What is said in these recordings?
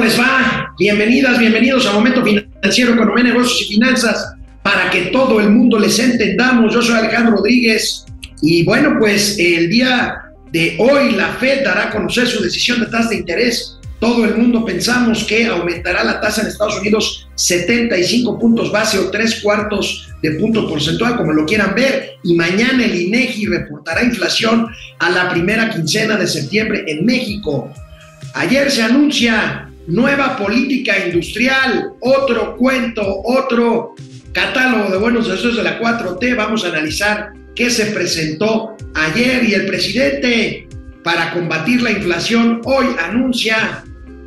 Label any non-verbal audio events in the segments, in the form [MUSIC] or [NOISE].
les va? Bienvenidas, bienvenidos a Momento Financiero, Economía, Negocios y Finanzas, para que todo el mundo les entendamos. Yo soy Alejandro Rodríguez y bueno, pues el día de hoy la Fed dará a conocer su decisión de tasa de interés. Todo el mundo pensamos que aumentará la tasa en Estados Unidos 75 puntos base o tres cuartos de punto porcentual, como lo quieran ver. Y mañana el INEGI reportará inflación a la primera quincena de septiembre en México. Ayer se anuncia nueva política industrial, otro cuento, otro catálogo de buenos deseos de la 4T. Vamos a analizar qué se presentó ayer y el presidente para combatir la inflación hoy anuncia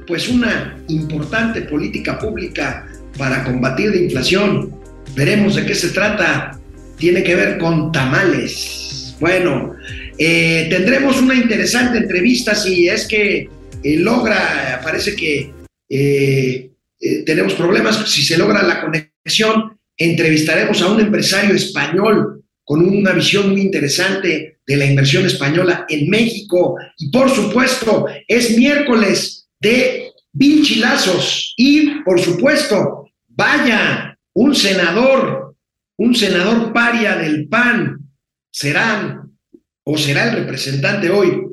pues una importante política pública para combatir la inflación. Veremos de qué se trata. Tiene que ver con tamales. Bueno, eh, tendremos una interesante entrevista si es que logra, parece que eh, eh, tenemos problemas, si se logra la conexión, entrevistaremos a un empresario español con una visión muy interesante de la inversión española en México. Y por supuesto, es miércoles de vinchilazos. Y por supuesto, vaya, un senador, un senador paria del PAN, serán o será el representante hoy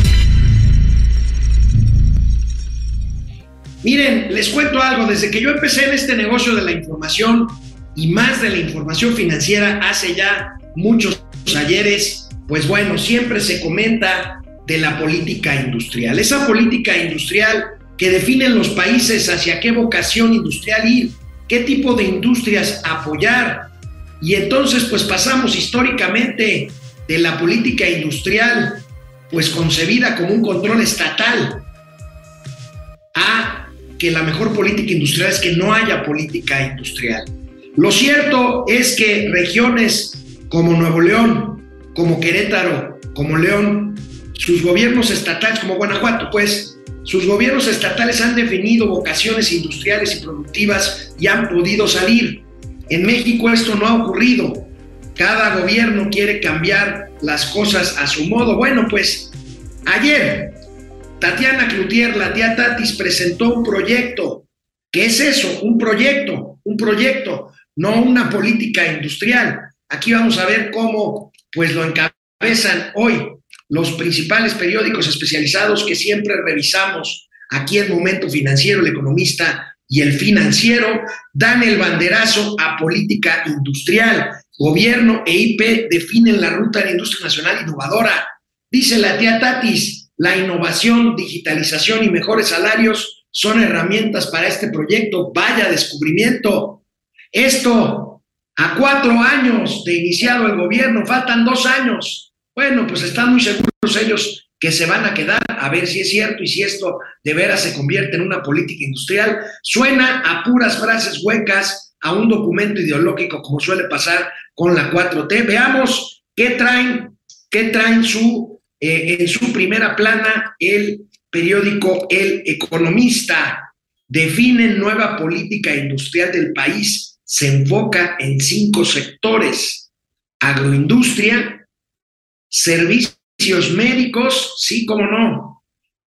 Miren, les cuento algo. Desde que yo empecé en este negocio de la información y más de la información financiera hace ya muchos ayeres, pues bueno, siempre se comenta de la política industrial. Esa política industrial que definen los países hacia qué vocación industrial ir, qué tipo de industrias apoyar. Y entonces pues pasamos históricamente de la política industrial pues concebida como un control estatal a que la mejor política industrial es que no haya política industrial. Lo cierto es que regiones como Nuevo León, como Querétaro, como León, sus gobiernos estatales, como Guanajuato, pues sus gobiernos estatales han definido vocaciones industriales y productivas y han podido salir. En México esto no ha ocurrido. Cada gobierno quiere cambiar las cosas a su modo. Bueno, pues ayer Tatiana Cloutier, la tía Tatis, presentó un proyecto. ¿Qué es eso? Un proyecto, un proyecto, no una política industrial. Aquí vamos a ver cómo pues lo encabezan hoy los principales periódicos especializados que siempre revisamos aquí en Momento Financiero, el economista y el financiero, dan el banderazo a política industrial. Gobierno e IP definen la ruta de la industria nacional innovadora. Dice la tía Tatis, la innovación, digitalización y mejores salarios son herramientas para este proyecto. Vaya descubrimiento. Esto a cuatro años de iniciado el gobierno, faltan dos años. Bueno, pues están muy seguros ellos que se van a quedar a ver si es cierto y si esto de veras se convierte en una política industrial. Suena a puras frases huecas, a un documento ideológico como suele pasar con la 4T. Veamos qué traen, qué traen su eh, en su primera plana el periódico El Economista. Define nueva política industrial del país. Se enfoca en cinco sectores. Agroindustria, servicios médicos, sí como no,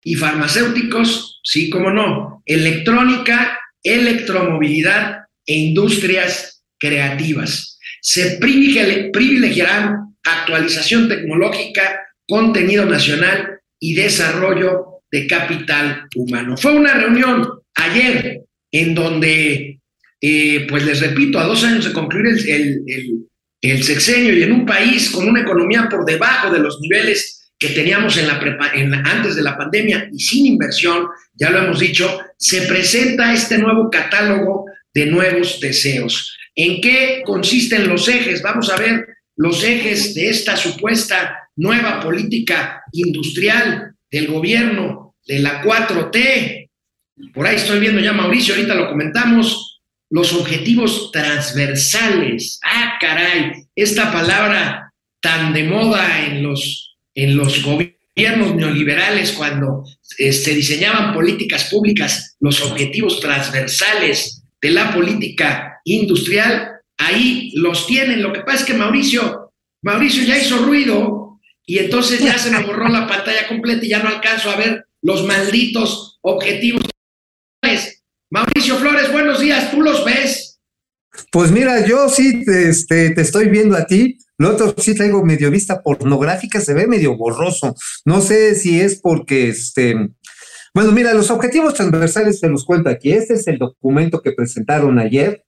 y farmacéuticos, sí como no, electrónica, electromovilidad e industrias creativas. Se privilegiarán actualización tecnológica contenido nacional y desarrollo de capital humano. Fue una reunión ayer en donde, eh, pues les repito, a dos años de concluir el, el, el, sexenio y en un país con una economía por debajo de los niveles que teníamos en la, antes de la pandemia y sin inversión, ya lo hemos dicho, se presenta este nuevo catálogo de nuevos deseos. ¿En qué consisten los ejes? Vamos a ver los ejes de esta supuesta nueva política industrial del gobierno de la 4T. Por ahí estoy viendo ya Mauricio, ahorita lo comentamos. los objetivos transversales. Ah, caray, esta palabra tan de moda en los, en los gobiernos neoliberales cuando se este, diseñaban políticas públicas, los objetivos transversales de la política industrial, ahí los tienen. Lo que pasa es que Mauricio, Mauricio ya hizo ruido y entonces ya se me borró la pantalla completa y ya no alcanzo a ver los malditos objetivos. Mauricio Flores, buenos días, ¿tú los ves? Pues mira, yo sí te, este, te estoy viendo a ti. Lo otro sí traigo medio vista pornográfica, se ve medio borroso. No sé si es porque, este, bueno, mira, los objetivos transversales se los cuento aquí. Este es el documento que presentaron ayer.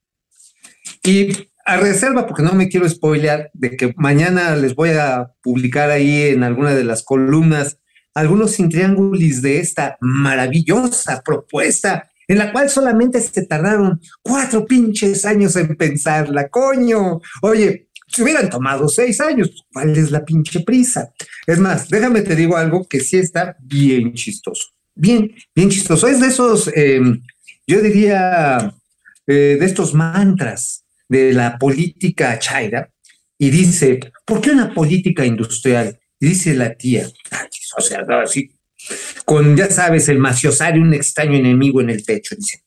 Y a reserva, porque no me quiero spoilear, de que mañana les voy a publicar ahí en alguna de las columnas algunos triángulos de esta maravillosa propuesta en la cual solamente se tardaron cuatro pinches años en pensarla, coño. Oye, si hubieran tomado seis años, ¿cuál es la pinche prisa? Es más, déjame te digo algo que sí está bien chistoso. Bien, bien chistoso. Es de esos, em, yo diría, eh, de estos mantras de la política chaira. Y dice, ¿por qué una política industrial? dice la tía, o sea, así, con, ya sabes, el maciosario, un extraño enemigo en el pecho, dice.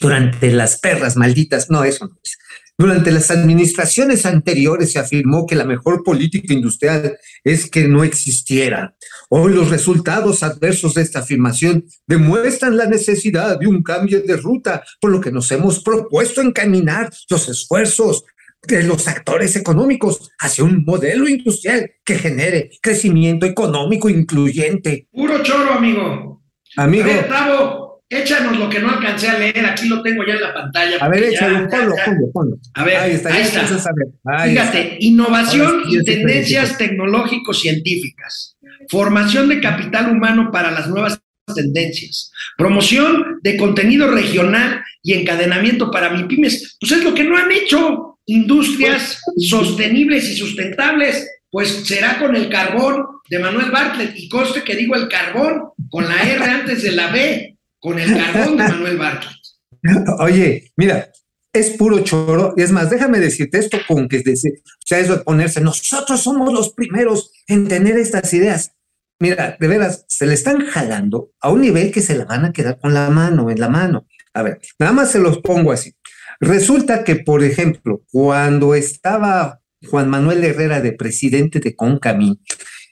Durante las perras malditas, no, eso no es. Durante las administraciones anteriores se afirmó que la mejor política industrial es que no existiera. Hoy los resultados adversos de esta afirmación demuestran la necesidad de un cambio de ruta, por lo que nos hemos propuesto encaminar los esfuerzos de los actores económicos hacia un modelo industrial que genere crecimiento económico incluyente. Puro choro, amigo. Amigo. Ver, Tavo, échanos lo que no alcancé a leer. Aquí lo tengo ya en la pantalla. A ver, échalo, ponlo, ponlo, ponlo. A ver, ahí está. ahí está. a ver. Ahí Fíjate, está. innovación y tendencias tecnológico-científicas, formación de capital humano para las nuevas tendencias, promoción de contenido regional y encadenamiento para MIPIMES. Pues es lo que no han hecho. Industrias sostenibles y sustentables, pues será con el carbón de Manuel Bartlett. Y conste que digo el carbón con la R antes de la B, con el carbón de Manuel Bartlett. [LAUGHS] Oye, mira, es puro choro. Y es más, déjame decirte esto con que decir, o sea, eso de ponerse, nosotros somos los primeros en tener estas ideas. Mira, de veras, se le están jalando a un nivel que se la van a quedar con la mano, en la mano. A ver, nada más se los pongo así. Resulta que, por ejemplo, cuando estaba Juan Manuel Herrera de presidente de Concamín,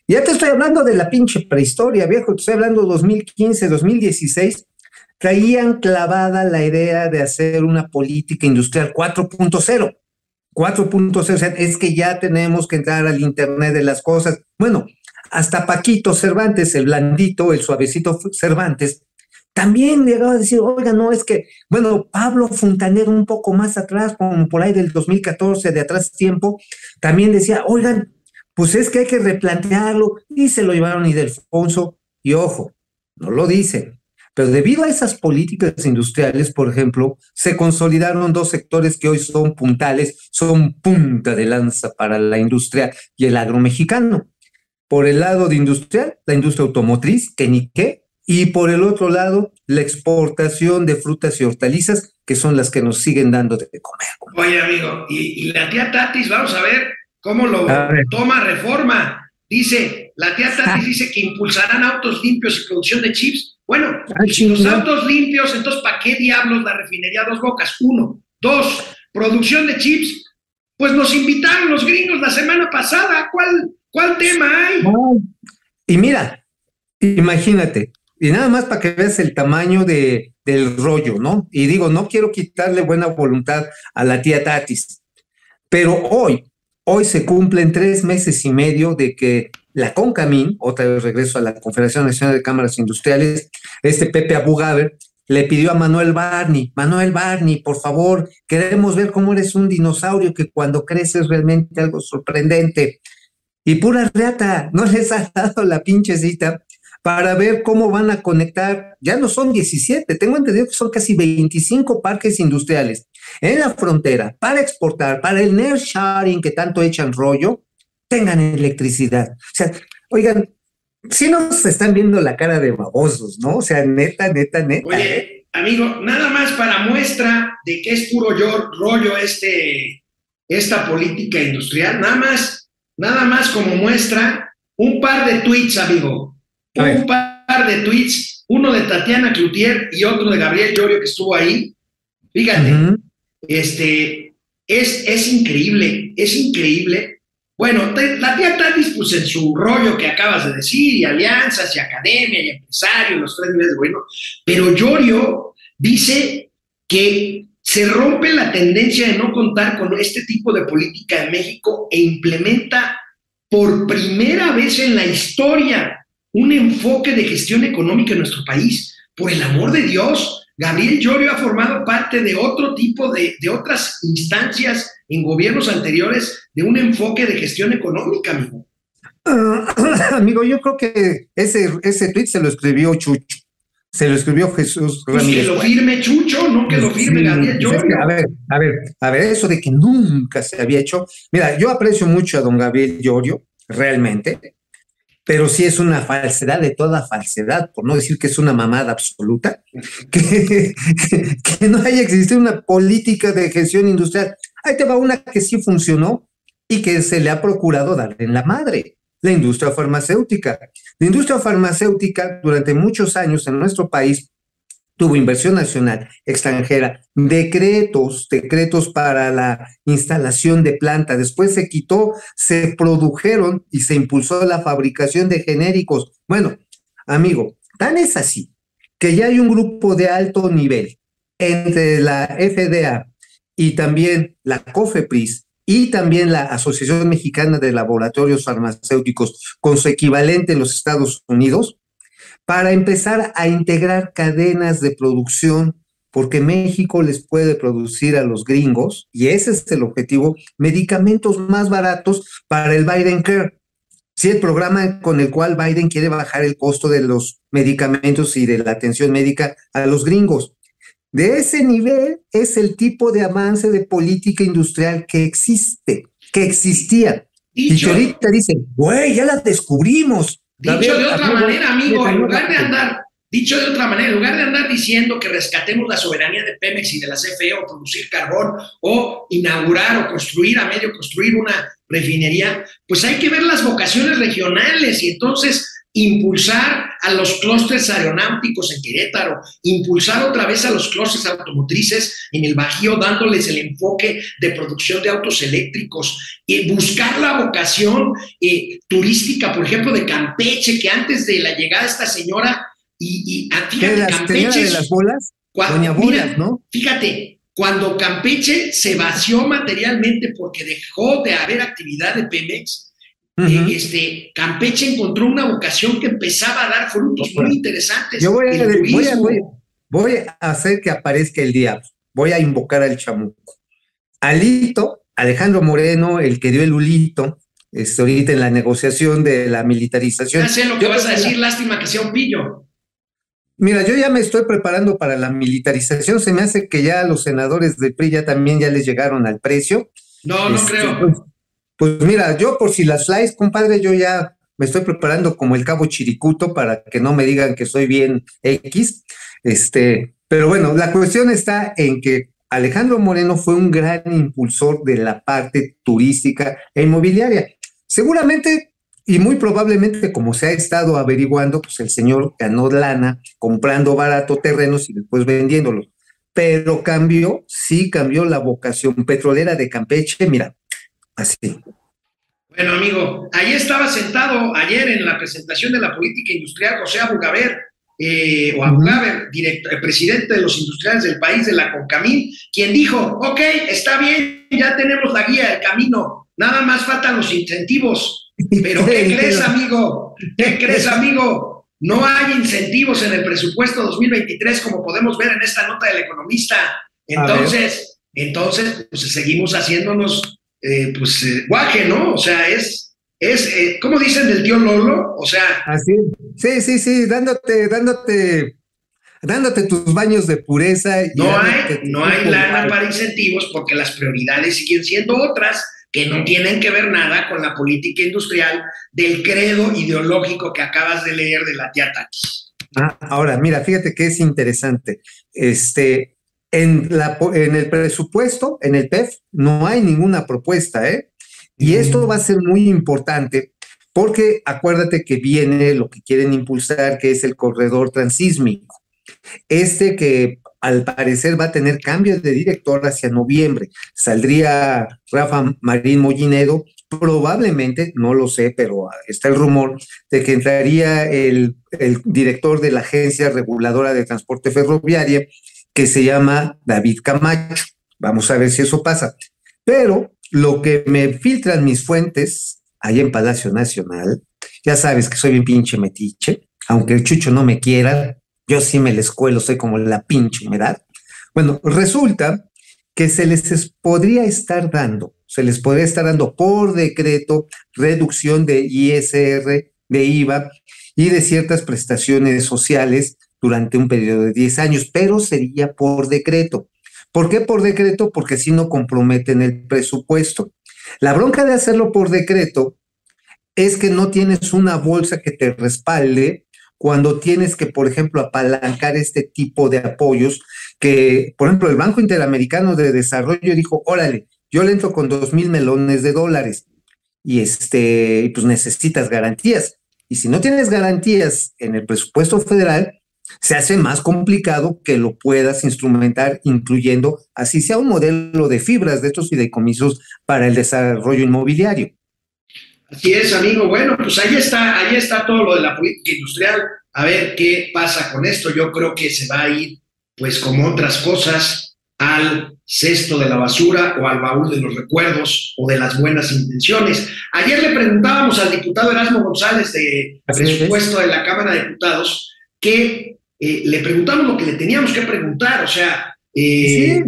ya te estoy hablando de la pinche prehistoria, viejo, te estoy hablando 2015, 2016, traían clavada la idea de hacer una política industrial 4.0. 4.0, o sea, es que ya tenemos que entrar al Internet de las cosas. Bueno, hasta Paquito Cervantes, el blandito, el suavecito Cervantes, también llegaba a decir, oiga, no, es que, bueno, Pablo Fontanero un poco más atrás, como por ahí del 2014, de atrás tiempo, también decía, oigan, pues es que hay que replantearlo, y se lo llevaron Ildefonso, y ojo, no lo dicen, pero debido a esas políticas industriales, por ejemplo, se consolidaron dos sectores que hoy son puntales, son punta de lanza para la industria y el agro mexicano. Por el lado de industrial, la industria automotriz, que ni qué, y por el otro lado, la exportación de frutas y hortalizas, que son las que nos siguen dando de comer. Oye, amigo, y, y la tía Tatis, vamos a ver cómo lo ver. toma reforma. Dice, la tía [LAUGHS] Tatis dice que impulsarán autos limpios y producción de chips. Bueno, Ah, si los autos limpios, entonces ¿para qué diablos la refinería Dos Bocas? Uno. Dos, producción de chips. Pues nos invitaron los gringos la semana pasada. ¿Cuál, cuál tema hay? Y mira, imagínate, y nada más para que veas el tamaño de, del rollo, ¿no? Y digo, no quiero quitarle buena voluntad a la tía Tatis, pero hoy, hoy se cumplen tres meses y medio de que la CONCAMIN, otra vez regreso a la Confederación Nacional de Cámaras Industriales, este Pepe Abugaber, le pidió a Manuel Barney, Manuel Barney, por favor, queremos ver cómo eres un dinosaurio que cuando creces es realmente algo sorprendente. Y pura reata, no les ha dado la pinche cita para ver cómo van a conectar, ya no son 17, tengo entendido que son casi 25 parques industriales en la frontera para exportar, para el nearshoring que tanto echan rollo, tengan electricidad. O sea, oigan, si nos están viendo la cara de babosos, ¿no? O sea, neta, neta, neta. ¿eh? Oye, amigo, nada más para muestra de que es puro yo- rollo este, esta política industrial, nada más, nada más como muestra, un par de tweets, amigo. A ver. Un par de tweets, uno de Tatiana Cloutier y otro de Gabriel Llorio que estuvo ahí. Fíjate, este, es, es increíble, es increíble. Bueno, la tía Tatis, pues en su rollo que acabas de decir, y alianzas, y academia, y empresario, los tres niveles de gobierno, pero Llorio dice que se rompe la tendencia de no contar con este tipo de política en México e implementa por primera vez en la historia un enfoque de gestión económica en nuestro país. Por el amor de Dios, Gabriel Llorio ha formado parte de otro tipo de, de otras instancias en gobiernos anteriores de un enfoque de gestión económica, amigo. Ah, [COUGHS] amigo, yo creo que ese, ese tweet se lo escribió Chucho. Se lo escribió Jesús Pues que Ramírez. lo firme Chucho, no que lo firme Sí, Gabriel pues es que, Llorio. a ver, a ver, a ver, eso de que nunca se había hecho. Mira, yo aprecio mucho a don Gabriel Llorio, realmente, pero sí es una falsedad de toda falsedad, por no decir que es una mamada absoluta, que, [LAUGHS] que no haya existido una política de gestión industrial. Ahí te va una que sí funcionó y que se le ha procurado dar en la madre, la industria farmacéutica. La industria farmacéutica durante muchos años en nuestro país tuvo inversión nacional, extranjera, decretos, decretos para la instalación de planta. Después se quitó, se produjeron y se impulsó la fabricación de genéricos. Bueno, amigo, tan es así que ya hay un grupo de alto nivel entre la FDA y también la COFEPRIS y también la Asociación Mexicana de Laboratorios Farmacéuticos con su equivalente en los Estados Unidos, para empezar a integrar cadenas de producción, porque México les puede producir a los gringos, y ese es el objetivo, medicamentos más baratos para el Biden Care. Sí, el programa con el cual Biden quiere bajar el costo de los medicamentos y de la atención médica a los gringos. De ese nivel es el tipo de avance de política industrial que existe, que existía. Y que Dicho, ahorita dicen, güey, ya la descubrimos. Dicho de otra manera, amigo, en lugar de andar, dicho de otra manera, en lugar de andar diciendo que rescatemos la soberanía de Pemex y de la CFE o producir carbón o inaugurar o construir a medio construir una refinería, pues hay que ver las vocaciones regionales y entonces impulsar a los clústeres aeronáuticos en Querétaro, impulsar otra vez a los clústeres automotrices en el Bajío, dándoles el enfoque de producción de autos eléctricos, y buscar la vocación eh, turística, por ejemplo, de Campeche, que antes de la llegada de esta señora, y, y ah, ¿Qué, fíjate, la señora Campeche, de las bolas? cua- Doña mira, Bolas, ¿no? Fíjate, cuando Campeche se vació materialmente porque dejó de haber actividad de Pemex, Eh, este, Campeche encontró una vocación que empezaba a dar frutos muy interesantes. Yo voy a, El voy, a, voy, voy a hacer que aparezca el diablo. Voy a invocar al chamuco. Alito, Alejandro Moreno, el que dio el ulito, este, ahorita en la negociación de la militarización. Ya sé lo que Yo vas a la- decir, lástima que sea un pillo. Mira, yo ya me estoy preparando para la militarización. Se me hace que ya los senadores del PRI ya también ya les llegaron al precio. No, no Este, creo. Pues, mira, yo por si las flies, compadre, yo ya me estoy preparando como el cabo Chiricuto para que no me digan que soy bien X. Este, pero bueno, la cuestión está en que Alejandro Moreno fue un gran impulsor de la parte turística e inmobiliaria. Seguramente y muy probablemente, como se ha estado averiguando, pues el señor ganó lana comprando barato terrenos y después vendiéndolos. Pero cambió, sí cambió la vocación petrolera de Campeche, mira, así. Bueno, amigo, ahí estaba sentado ayer en la presentación de la política industrial José Abugaber, eh, o Abugaber, director, eh, presidente de los industriales del país de la Concamín, quien dijo, ok, está bien, ya tenemos la guía, el camino, nada más faltan los incentivos. [LAUGHS] Pero ¿qué crees, amigo? ¿Qué crees, amigo? No hay incentivos en el presupuesto 2023, como podemos ver en esta nota del economista. Entonces, entonces, pues seguimos haciéndonos, eh, pues, eh, guaje, ¿no? O sea, es, es, eh, ¿cómo dicen del tío Lolo? O sea, Así, sí, sí, sí, dándote, dándote, dándote tus baños de pureza. y no hay, no hay lana para incentivos porque las prioridades siguen siendo otras que no tienen que ver nada con la política industrial del credo ideológico que acabas de leer de la tía Tati. Ah, ahora, mira, fíjate que es interesante. Este, en, la, en el presupuesto, en el PEF, no hay ninguna propuesta, ¿eh? Y esto va a ser muy importante porque acuérdate que viene lo que quieren impulsar, que es el corredor transísmico. Este que al parecer va a tener cambio de director hacia noviembre. Saldría Rafa Marín Mollinedo, probablemente, no lo sé, pero está el rumor de que entraría el, el director de la Agencia Reguladora de Transporte Ferroviaria, que se llama David Camacho. Vamos a ver si eso pasa. Pero lo que me filtran mis fuentes ahí en Palacio Nacional, ya sabes que soy bien pinche metiche, aunque el chucho no me quiera, yo sí me les cuelo, soy como la pinche humedad. Bueno, resulta que se les podría estar dando, se les podría estar dando por decreto reducción de ISR, de IVA y de ciertas prestaciones sociales durante un periodo de 10 años, pero sería por decreto. ¿Por qué por decreto? Porque si no comprometen el presupuesto. La bronca de hacerlo por decreto es que no tienes una bolsa que te respalde cuando tienes que, por ejemplo, apalancar este tipo de apoyos, que, por ejemplo, el Banco Interamericano de Desarrollo dijo, órale, yo le entro con dos mil melones de dólares y este, pues necesitas garantías. Y si no tienes garantías en el presupuesto federal, se hace más complicado que lo puedas instrumentar, incluyendo, así sea un modelo de fibras de estos fideicomisos para el desarrollo inmobiliario. Así es, amigo. Bueno, pues ahí está, ahí está todo lo de la política industrial. A ver qué pasa con esto. Yo creo que se va a ir, pues como otras cosas, al cesto de la basura o al baúl de los recuerdos o de las buenas intenciones. Ayer le preguntábamos al diputado Erasmo González de presupuesto de la Cámara de Diputados que eh, le preguntamos lo que le teníamos que preguntar, o sea, eh,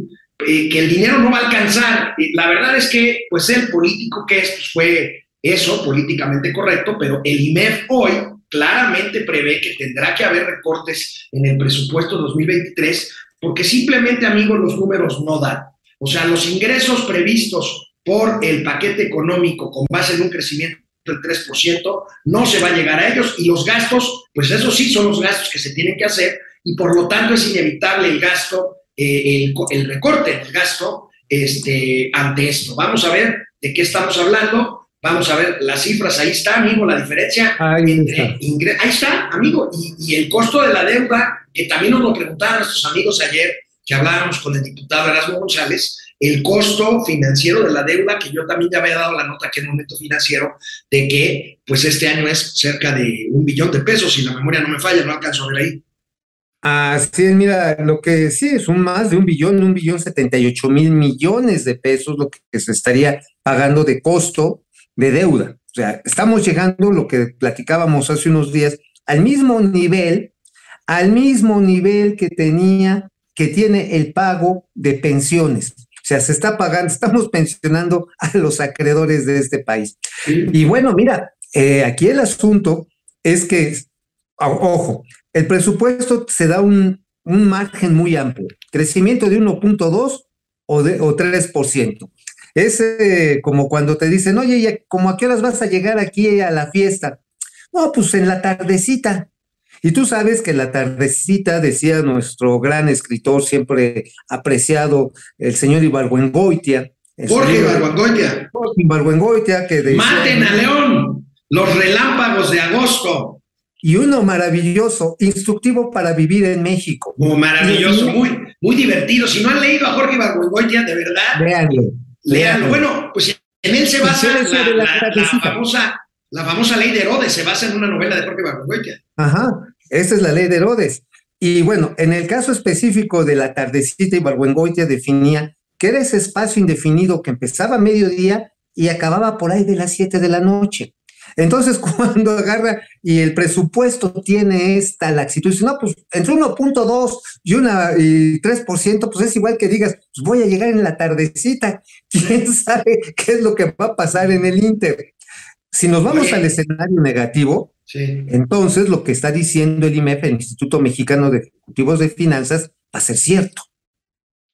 eh, que el dinero no va a alcanzar. La verdad es que, pues el político que es, pues, fue eso políticamente correcto, pero el IMEF hoy claramente prevé que tendrá que haber recortes en el presupuesto 2023 porque simplemente, amigos, los números no dan. O sea, los ingresos previstos por el paquete económico con base en un crecimiento del 3%, no se va a llegar a ellos y los gastos, pues eso sí son los gastos que se tienen que hacer y por lo tanto es inevitable el gasto, eh, el, el, recorte del gasto este, ante esto. Vamos a ver de qué estamos hablando Vamos a ver las cifras, ahí está, amigo, la diferencia ahí entre ingresos. Ahí está, amigo, y, y, el costo de la deuda, que también nos lo preguntaban nuestros amigos ayer, que hablábamos con el diputado Erasmo González, el costo financiero de la deuda, que yo también ya había dado la nota aquí en el momento financiero, de que pues este año es cerca de un billón de pesos, si la memoria no me falla, no alcanzo a ver ahí. Así es, mira, lo que sí es un más de un billón, un billón setenta y ocho mil millones de pesos, lo que se estaría pagando de costo de deuda. O sea, estamos llegando, lo que platicábamos hace unos días, al mismo nivel, al mismo nivel que tenía, que tiene el pago de pensiones. O sea, se está pagando, [LAUGHS] estamos pensionando a los acreedores de este país. Sí. Y bueno, mira, eh, aquí el asunto es que, ojo, el presupuesto se da un, un margen muy amplio, crecimiento de 1.2 o, de, o 3%. Es eh, como cuando te dicen, oye, ¿ya, ¿cómo a qué horas vas a llegar aquí a la fiesta? No, pues en la tardecita. Y tú sabes que la tardecita, decía nuestro gran escritor, siempre apreciado, el señor Ibargüengoitia. Jorge Ibargüengoitia. Jorge Ibargüengoitia, que decía, Maten a León, los relámpagos de agosto. Y uno maravilloso, instructivo para vivir en México. Como maravilloso, muy, muy divertido. Si no han leído a Jorge Ibargüengoitia, de verdad. Véanlo. Léanlo. Bueno, pues en él se basa la, la, la, la, famosa, la famosa ley de Herodes, se basa en una novela de Jorge Ibargüengoitia. Ajá, esta es la ley de Herodes. Y bueno, en el caso específico de la tardecita, Ibargüengoitia definía que era ese espacio indefinido que empezaba a mediodía y acababa por ahí de las 7 de la noche. Entonces, [LAUGHS] cuando agarra y el presupuesto tiene esta laxitud, dice, no, pues entre 1.2 y, una, y 3%, pues es igual que digas, pues voy a llegar en la tardecita. [LAUGHS] ¿Quién sabe qué es lo que va a pasar en el Inter? Si nos vamos al escenario negativo, sí. entonces lo que está diciendo el IMEF, el Instituto Mexicano de Ejecutivos de Finanzas, va a ser cierto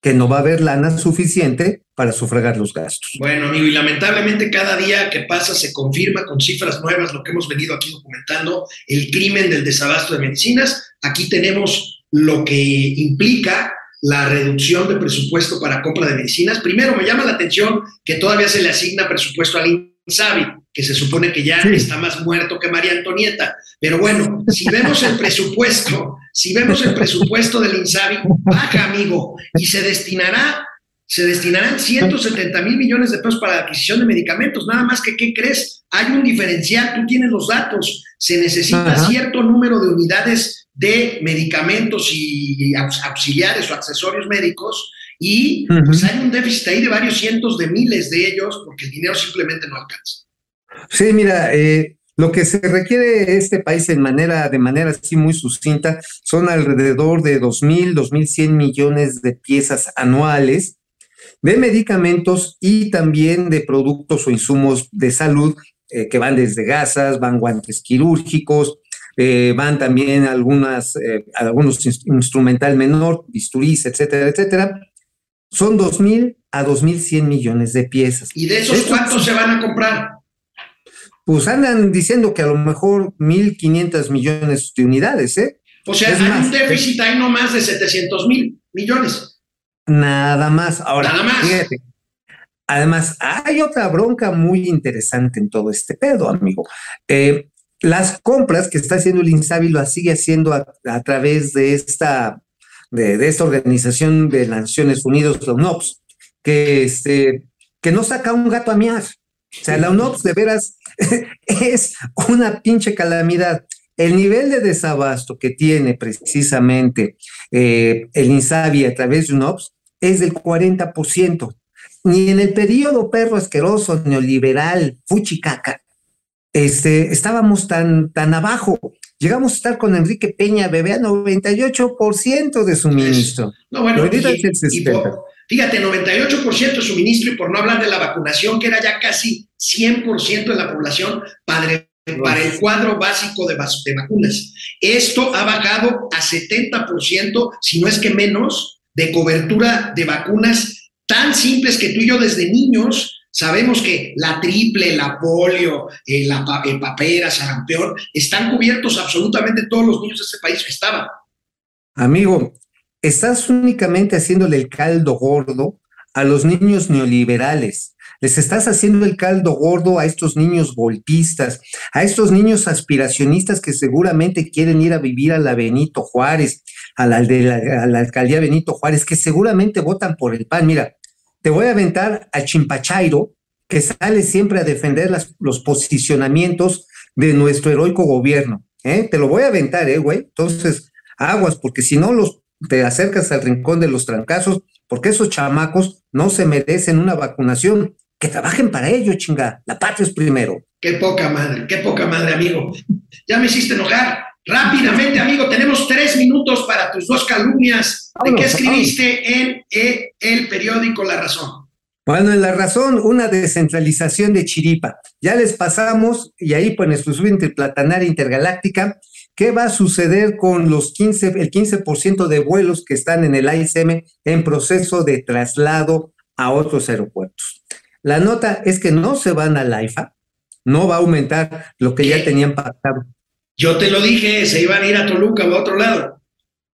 que no va a haber lana suficiente para sufragar los gastos. Bueno, amigo, y lamentablemente cada día que pasa se confirma con cifras nuevas lo que hemos venido aquí documentando, el crimen del desabasto de medicinas. aquí tenemos lo que implica la reducción de presupuesto para compra de medicinas. Primero, me llama la atención que todavía se le asigna presupuesto al INSABI, que se supone que ya Sí. está más muerto que María Antonieta. Pero bueno, si vemos el presupuesto, si vemos el presupuesto del INSABI, baja, amigo, y se destinará, se destinarán 170 mil millones de pesos para la adquisición de medicamentos. Nada más que, ¿qué crees? Hay un diferencial, tú tienes los datos. Se necesita Ajá. cierto número de unidades de medicamentos y aux- auxiliares o accesorios médicos y pues hay un déficit ahí de varios cientos de miles de ellos porque el dinero simplemente no alcanza. Sí, mira, eh, lo que se requiere este país en manera, de manera así muy sucinta son alrededor de 2.000, 2.100 millones de piezas anuales de medicamentos y también de productos o insumos de salud eh, que van desde gasas, van guantes quirúrgicos, eh, van también algunas, eh, algunos ins- instrumental menor, bisturís, etcétera, etcétera. Son 2.000 a 2.100 millones de piezas. ¿Y de esos Esto- cuántos se van a comprar? Pues andan diciendo que a lo mejor 1.500 millones de unidades, ¿eh? O sea, Es hay más, un déficit ahí no más de 700 mil millones. Nada más. Ahora, Nada más. fíjate. Además, hay otra bronca muy interesante en todo este pedo, amigo. Eh, las compras que está haciendo el INSABI las sigue haciendo a, a través de esta, de, de esta organización de Naciones Unidas, la UNOPS, que, este, que no saca un gato a miar. O sea, la UNOPS de veras [LAUGHS] es una pinche calamidad. El nivel de desabasto que tiene precisamente eh, el INSABI a través de UNOPS es del 40%. Ni en el periodo perro asqueroso neoliberal, fuchicaca, este, estábamos tan, tan abajo. Llegamos a estar con Enrique Peña, bebé, a 98% de suministro. No, bueno, y- y 60. por- fíjate, 98% de suministro y por no hablar de la vacunación, que era ya casi 100% de la población padre- para el cuadro básico de, vacunas. Esto ha bajado a 70%, si no es que menos, de cobertura de vacunas tan simples que tú y yo desde niños sabemos que la triple, la polio, eh, la pa- eh, papera, sarampión, están cubiertos absolutamente todos los niños de este país que estaban. Amigo, estás únicamente haciéndole el caldo gordo a los niños neoliberales. Les estás haciendo el caldo gordo a estos niños golpistas, a estos niños aspiracionistas que seguramente quieren ir a vivir a la Benito Juárez, a la, de la- alcaldía Benito Juárez, que seguramente votan por el PAN. Mira, te voy a aventar a Chimpachairo, que sale siempre a defender los posicionamientos de nuestro heroico gobierno. ¿eh? Te lo voy a aventar, ¿eh, güey? Entonces, aguas, porque si no los te acercas al rincón de los trancazos, porque esos chamacos no se merecen una vacunación. Que trabajen para ello, chinga. La patria es primero. Qué poca madre, qué poca madre, amigo. Ya me hiciste enojar. Rápidamente, amigo, tenemos tres minutos para tus dos calumnias. ¿De qué escribiste en eh, el periódico La Razón? Bueno, en la razón, una descentralización de Chiripa. Ya les pasamos, y ahí por exclusiva interplatanaria intergaláctica, ¿qué va a suceder con los 15, el 15% de vuelos que están en el AICM en proceso de traslado a otros aeropuertos? La nota es que no se van al AIFA, no va a aumentar lo que ya tenían pactado. Yo te lo dije, se iban a ir a Toluca o a otro lado.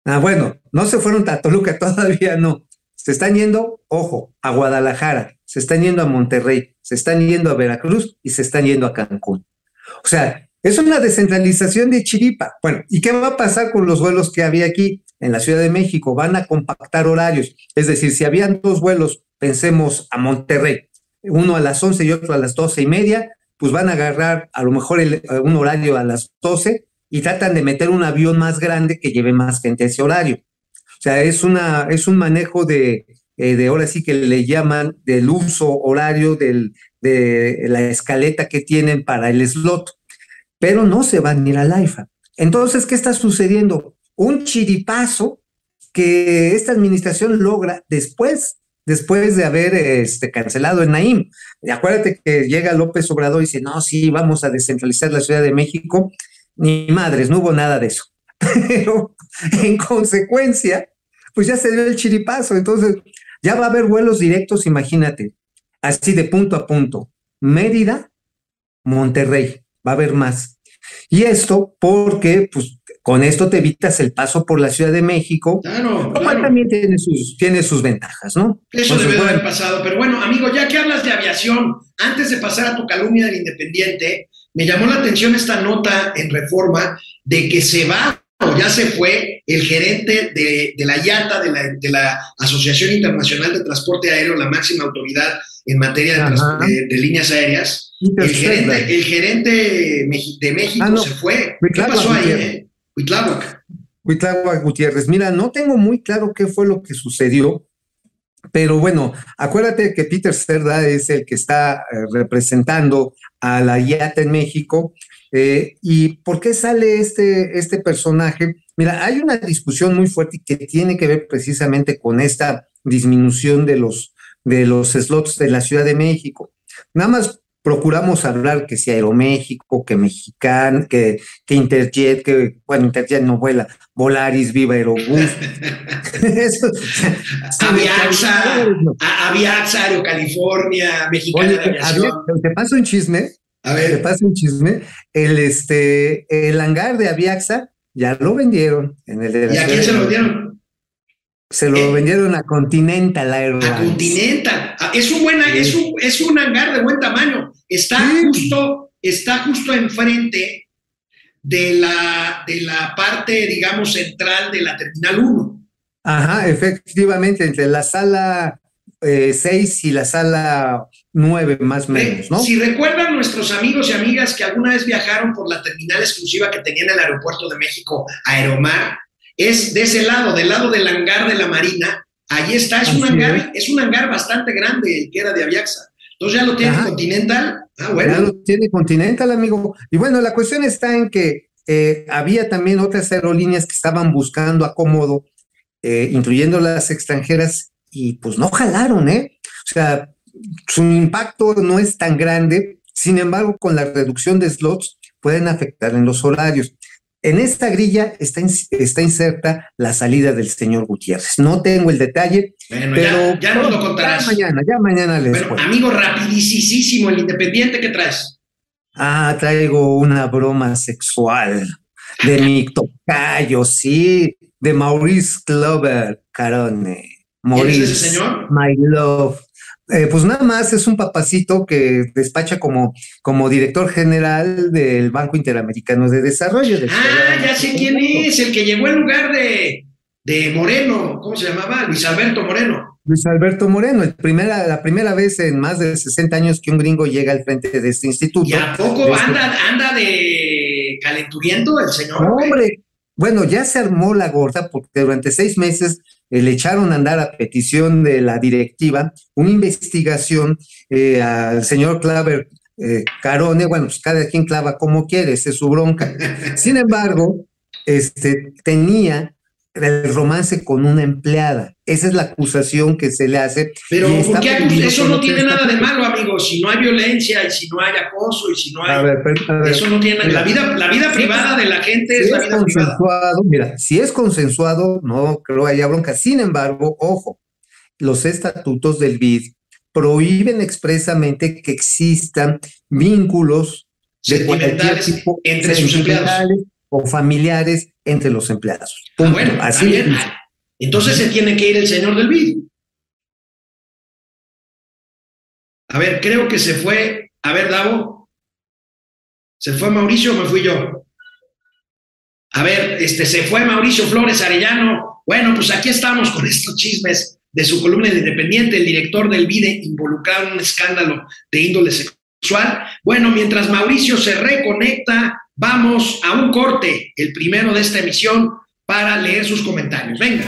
Ah, bueno, no se fueron a Toluca, [LAUGHS] todavía no. Se están yendo, ojo, a Guadalajara, se están yendo a Monterrey, se están yendo a Veracruz y se están yendo a Cancún. O sea, es una descentralización de Chiripa. Bueno, ¿y qué va a pasar con los vuelos que había aquí en la Ciudad de México? Van a compactar horarios. Es decir, si habían dos vuelos, pensemos a Monterrey, uno a las 11 y otro a las 12 y media, pues van a agarrar a lo mejor un horario a las 12 y tratan de meter un avión más grande que lleve más gente a ese horario. O sea, es, una, es un manejo de, eh, de ahora sí que le llaman del uso horario del, de la escaleta que tienen para el slot, pero no se van a ir al AIFA. Entonces, ¿qué está sucediendo? Un chiripazo que esta administración logra después, después de haber este, cancelado el Naim. Y acuérdate que llega López Obrador y dice, no, sí, vamos a descentralizar la Ciudad de México. Ni madres, no hubo nada de eso. [LAUGHS] Pero en consecuencia, pues ya se dio el chiripazo. Entonces, ya va a haber vuelos directos, imagínate, así de punto a punto. Mérida, Monterrey, va a haber más. Y esto porque, pues, con esto te evitas el paso por la Ciudad de México, Claro, lo cual claro. también tiene sus, tiene sus ventajas, ¿no? Eso debe de haber pasado. Pero bueno, amigo, ya que hablas de aviación, antes de pasar a tu calumnia del Independiente, me llamó la atención esta nota en Reforma de que se va o ya se fue el gerente de, de la IATA, de la, de la Asociación Internacional de Transporte Aéreo, la máxima autoridad en materia de- de líneas aéreas. El gerente, el gerente meji- de México Ah, no. se fue. ¿Qué pasó ahí, eh? Huitláhuac. Huitláhuac Gutiérrez. Mira, no tengo muy claro qué fue lo que sucedió, pero bueno, acuérdate que Peter Cerda es el que está eh, representando a la IATA en México. eh, ¿Y por qué sale este, este personaje? Mira, hay una discusión muy fuerte que tiene que ver precisamente con esta disminución de los, de los slots de la Ciudad de México. Nada más procuramos hablar que si Aeroméxico, que Mexican, que, que Interjet, que, bueno, Interjet no vuela, Volaris, Viva Aerobús. [LAUGHS] Eso, Aviaxa, Aviaxa, Aero California, Mexicana Oye, de Aviación. Avi- te paso un chisme, A te ver, paso un chisme. El, este, el hangar de Aviaxa ya lo vendieron en el de la ¿y a quién se lo México. dieron? Se lo Eh, vendieron a Continental A. Continental. Ah, Es un, buena, Sí. es, un, es un hangar de buen tamaño. Está justo, está justo enfrente de la, de la parte, digamos, central de la Terminal 1. Ajá, efectivamente, entre la sala 6 y la sala 9, más o menos, ¿no? Si recuerdan nuestros amigos y amigas que alguna vez viajaron por la terminal exclusiva que tenía en el aeropuerto de México, Aeromar, es de ese lado, del lado del hangar de la Marina. Ahí está, es un hangar, es un hangar bastante grande el que era de Aviaxa. Entonces ya lo tiene Ajá. Continental. Ah, Ya bueno. lo tiene Continental, amigo. Y bueno, la cuestión está en que eh, había también otras aerolíneas que estaban buscando acomodo, eh, incluyendo las extranjeras, y pues no jalaron, ¿eh? O sea, su impacto no es tan grande, sin embargo, con la reducción de slots pueden afectar en los horarios. En esta grilla está, está inserta la salida del señor Gutiérrez. No tengo el detalle, Bueno, pero ya, ya nos lo contarás. Ya mañana, ya mañana les cuento. amigo, rapidísimo, el Independiente, ¿qué traes? Ah, traigo una broma sexual de mi [LAUGHS] tocayo, sí, de Maurice Clover Carone. ¿Quién es Maurice, ese señor? my love. Eh, pues nada más es un papacito que despacha como, como director general del Banco Interamericano de Desarrollo. del Ah, ya sé quién es, el que llegó en lugar de, de Moreno, ¿cómo se llamaba? Luis Alberto Moreno. Luis Alberto Moreno, el primera, la primera vez en más de 60 años que un gringo llega al frente de este instituto. ¿Y a poco Desde- anda, anda de calenturiento el señor? Hombre, bueno, ya se armó la gorda porque durante seis meses eh, le echaron a andar a petición de la directiva una investigación eh, al señor Claver eh, Carone. Bueno, pues cada quien clava como quiere, es su bronca. Sin embargo, este, tenía el romance con una empleada. Esa es la acusación que se le hace. Pero y ¿por está qué acus- prohibido eso no tiene nada de malo, amigo? Si no hay violencia y si no hay acoso y si no A hay... ver, a ver. Eso no tiene... La vida, la vida privada de la gente es la vida privada. consensuado, mira, si es consensuado, no creo haya bronca. Sin embargo, ojo, los estatutos del BID prohíben expresamente que existan vínculos de cualquier Sentimentales tipo entre sus empleados. O familiares entre los empleados. Ah, Punto. bueno, Así bien. Entonces se tiene que ir el señor del BID. A ver, creo que se fue. A ver, Davo. ¿Se fue Mauricio o me fui yo? A ver, este, se fue Mauricio Flores Arellano. Bueno, pues aquí estamos con estos chismes de su columna de Independiente, el director del BIDE involucrado en un escándalo de índole sexual. Bueno, mientras Mauricio se reconecta, vamos a un corte, el primero de esta emisión, para leer sus comentarios. Venga.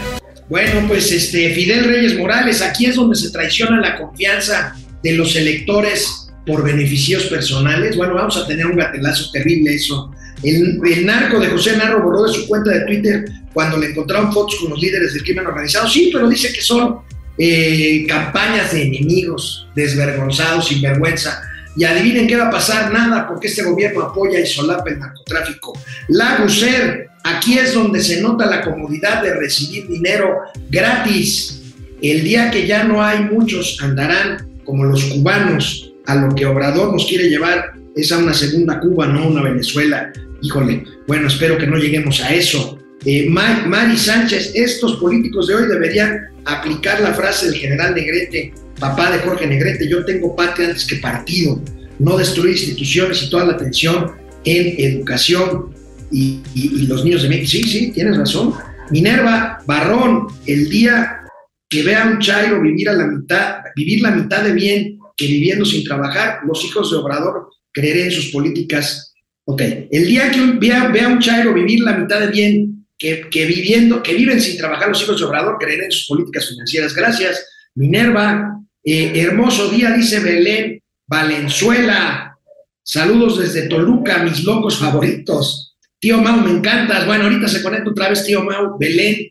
Bueno, pues este Fidel Reyes Morales, aquí es donde se traiciona la confianza de los electores por beneficios personales. Bueno, vamos a tener un gatelazo terrible eso. El, narco de José Narro borró de su cuenta de Twitter cuando le encontraron fotos con los líderes del crimen organizado. Sí, pero dice que son eh, campañas de enemigos, desvergonzados, sin vergüenza. Y adivinen qué va a pasar, nada, porque este gobierno apoya y solapa el narcotráfico. La Guser, aquí es donde se nota la comodidad de recibir dinero gratis. El día que ya no hay muchos andarán como los cubanos a lo que Obrador nos quiere llevar es a una segunda Cuba, no una Venezuela. Híjole, bueno, espero que no lleguemos a eso. Eh, Mari Sánchez, estos políticos de hoy deberían aplicar la frase del general Negrete, papá de Jorge Negrete, yo tengo patria antes que partido, no destruir instituciones y toda la atención en educación y, los niños de México. Sí, sí, tienes razón. Minerva Barrón, el día que vea a un Chairo vivir a la mitad, vivir la mitad de bien que viviendo sin trabajar, los hijos de Obrador creeré en sus políticas. Ok, el día que vea, vea un Chairo vivir la mitad de bien que, que, viviendo, que viven sin trabajar los hijos de Obrador, creeré en sus políticas financieras. Gracias, Minerva. Eh, hermoso día, dice Belén Valenzuela. Saludos desde Toluca, mis locos favoritos. Tío Mau, me encantas. Bueno, ahorita se conecta otra vez Tío Mau, Belén.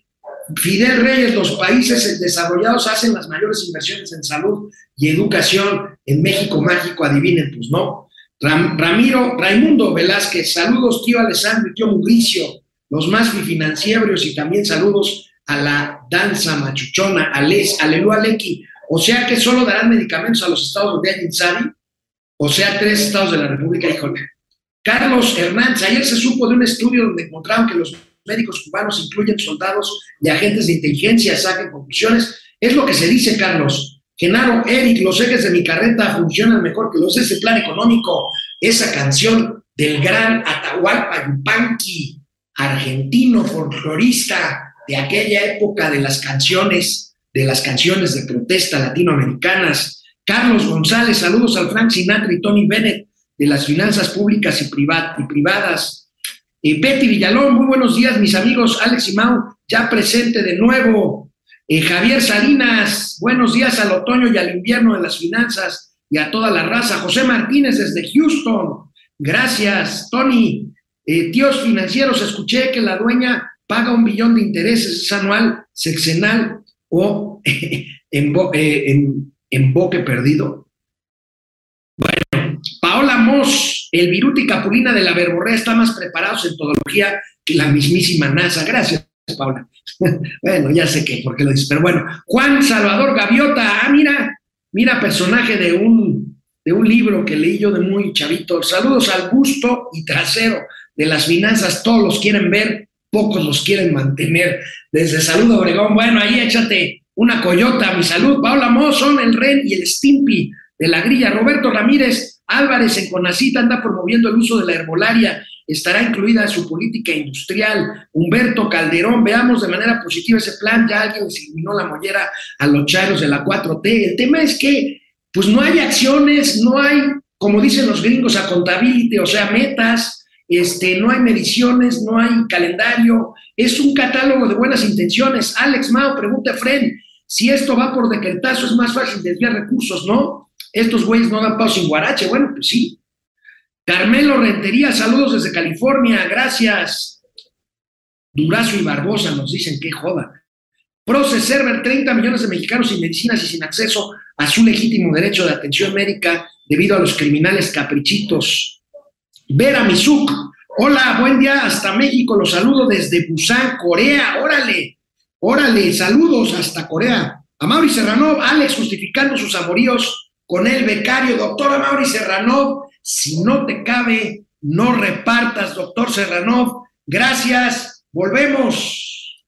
Fidel Reyes, los países desarrollados hacen las mayores inversiones en salud y educación. En México mágico, adivinen, pues no. Ramiro, Raimundo Velázquez, saludos tío Alessandro y tío Mugricio, los más financieros y también saludos a la danza machuchona, a Les, Aleluya Lequi. O sea que solo darán medicamentos a los estados donde hay Insabi, o sea, tres estados de la República, híjole. Carlos Hernández, ayer se supo de un estudio donde encontraron que los médicos cubanos incluyen soldados y agentes de inteligencia, saquen conclusiones. Es lo que se dice, Carlos. Genaro, Eric, los ejes de mi carreta funcionan mejor que los de ese plan económico. Esa canción del gran Atahualpa Yupanqui, argentino folclorista de aquella época de las canciones, de las canciones de protesta latinoamericanas. Carlos González, saludos al Frank Sinatra y Tony Bennett de las finanzas públicas y, privadas. Eh, Betty Villalón, muy buenos días, mis amigos Alex y Mau, ya presente de nuevo. Eh, Javier Salinas, buenos días al otoño y al invierno de las finanzas y a toda la raza. José Martínez desde Houston, gracias. Tony, eh, tíos financieros, escuché que la dueña paga un billón de intereses anual, sexenal o [LAUGHS] en, en, boque perdido. Bueno, Paola Moss, el Viruti Capulina de la Verborrea está más preparados en todología que la mismísima NASA. Gracias, Paola. [LAUGHS] bueno, ya sé que, por qué lo dices, pero bueno. Juan Salvador Gaviota, ah, mira, mira, personaje de un, de un libro que leí yo de muy chavito. Saludos al gusto y trasero de las finanzas, todos los quieren ver, pocos los quieren mantener. Desde Saludo Obregón, bueno, ahí échate una coyota, mi salud. Paola son el Ren y el Stimpy de la grilla. Roberto Ramírez Álvarez en Conacita anda promoviendo el uso de la herbolaria. Estará incluida en su política industrial. Humberto Calderón, veamos de manera positiva ese plan. Ya alguien se eliminó la mollera a los charos de la 4T. El tema es que, pues no hay acciones, no hay, como dicen los gringos, a o sea, metas, este, no hay mediciones, no hay calendario. Es un catálogo de buenas intenciones. Alex Mao pregunta a Fred, si esto va por decretazo, es más fácil desviar recursos, ¿no? Estos güeyes no dan paso sin guarache. Bueno, pues sí. Carmelo Rentería, saludos desde California, gracias. Durazo y Barbosa nos dicen que joda. Proce Server, 30 millones de mexicanos sin medicinas y sin acceso a su legítimo derecho de atención médica debido a los criminales caprichitos. Vera Mizuk, hola, buen día hasta México, los saludo desde Busan, Corea, órale. Órale, saludos hasta Corea. A Mauri Serranov, Alex justificando sus amoríos con el becario. Doctor Mauri Serranov, si no te cabe, no repartas, doctor Serranov. Gracias, volvemos.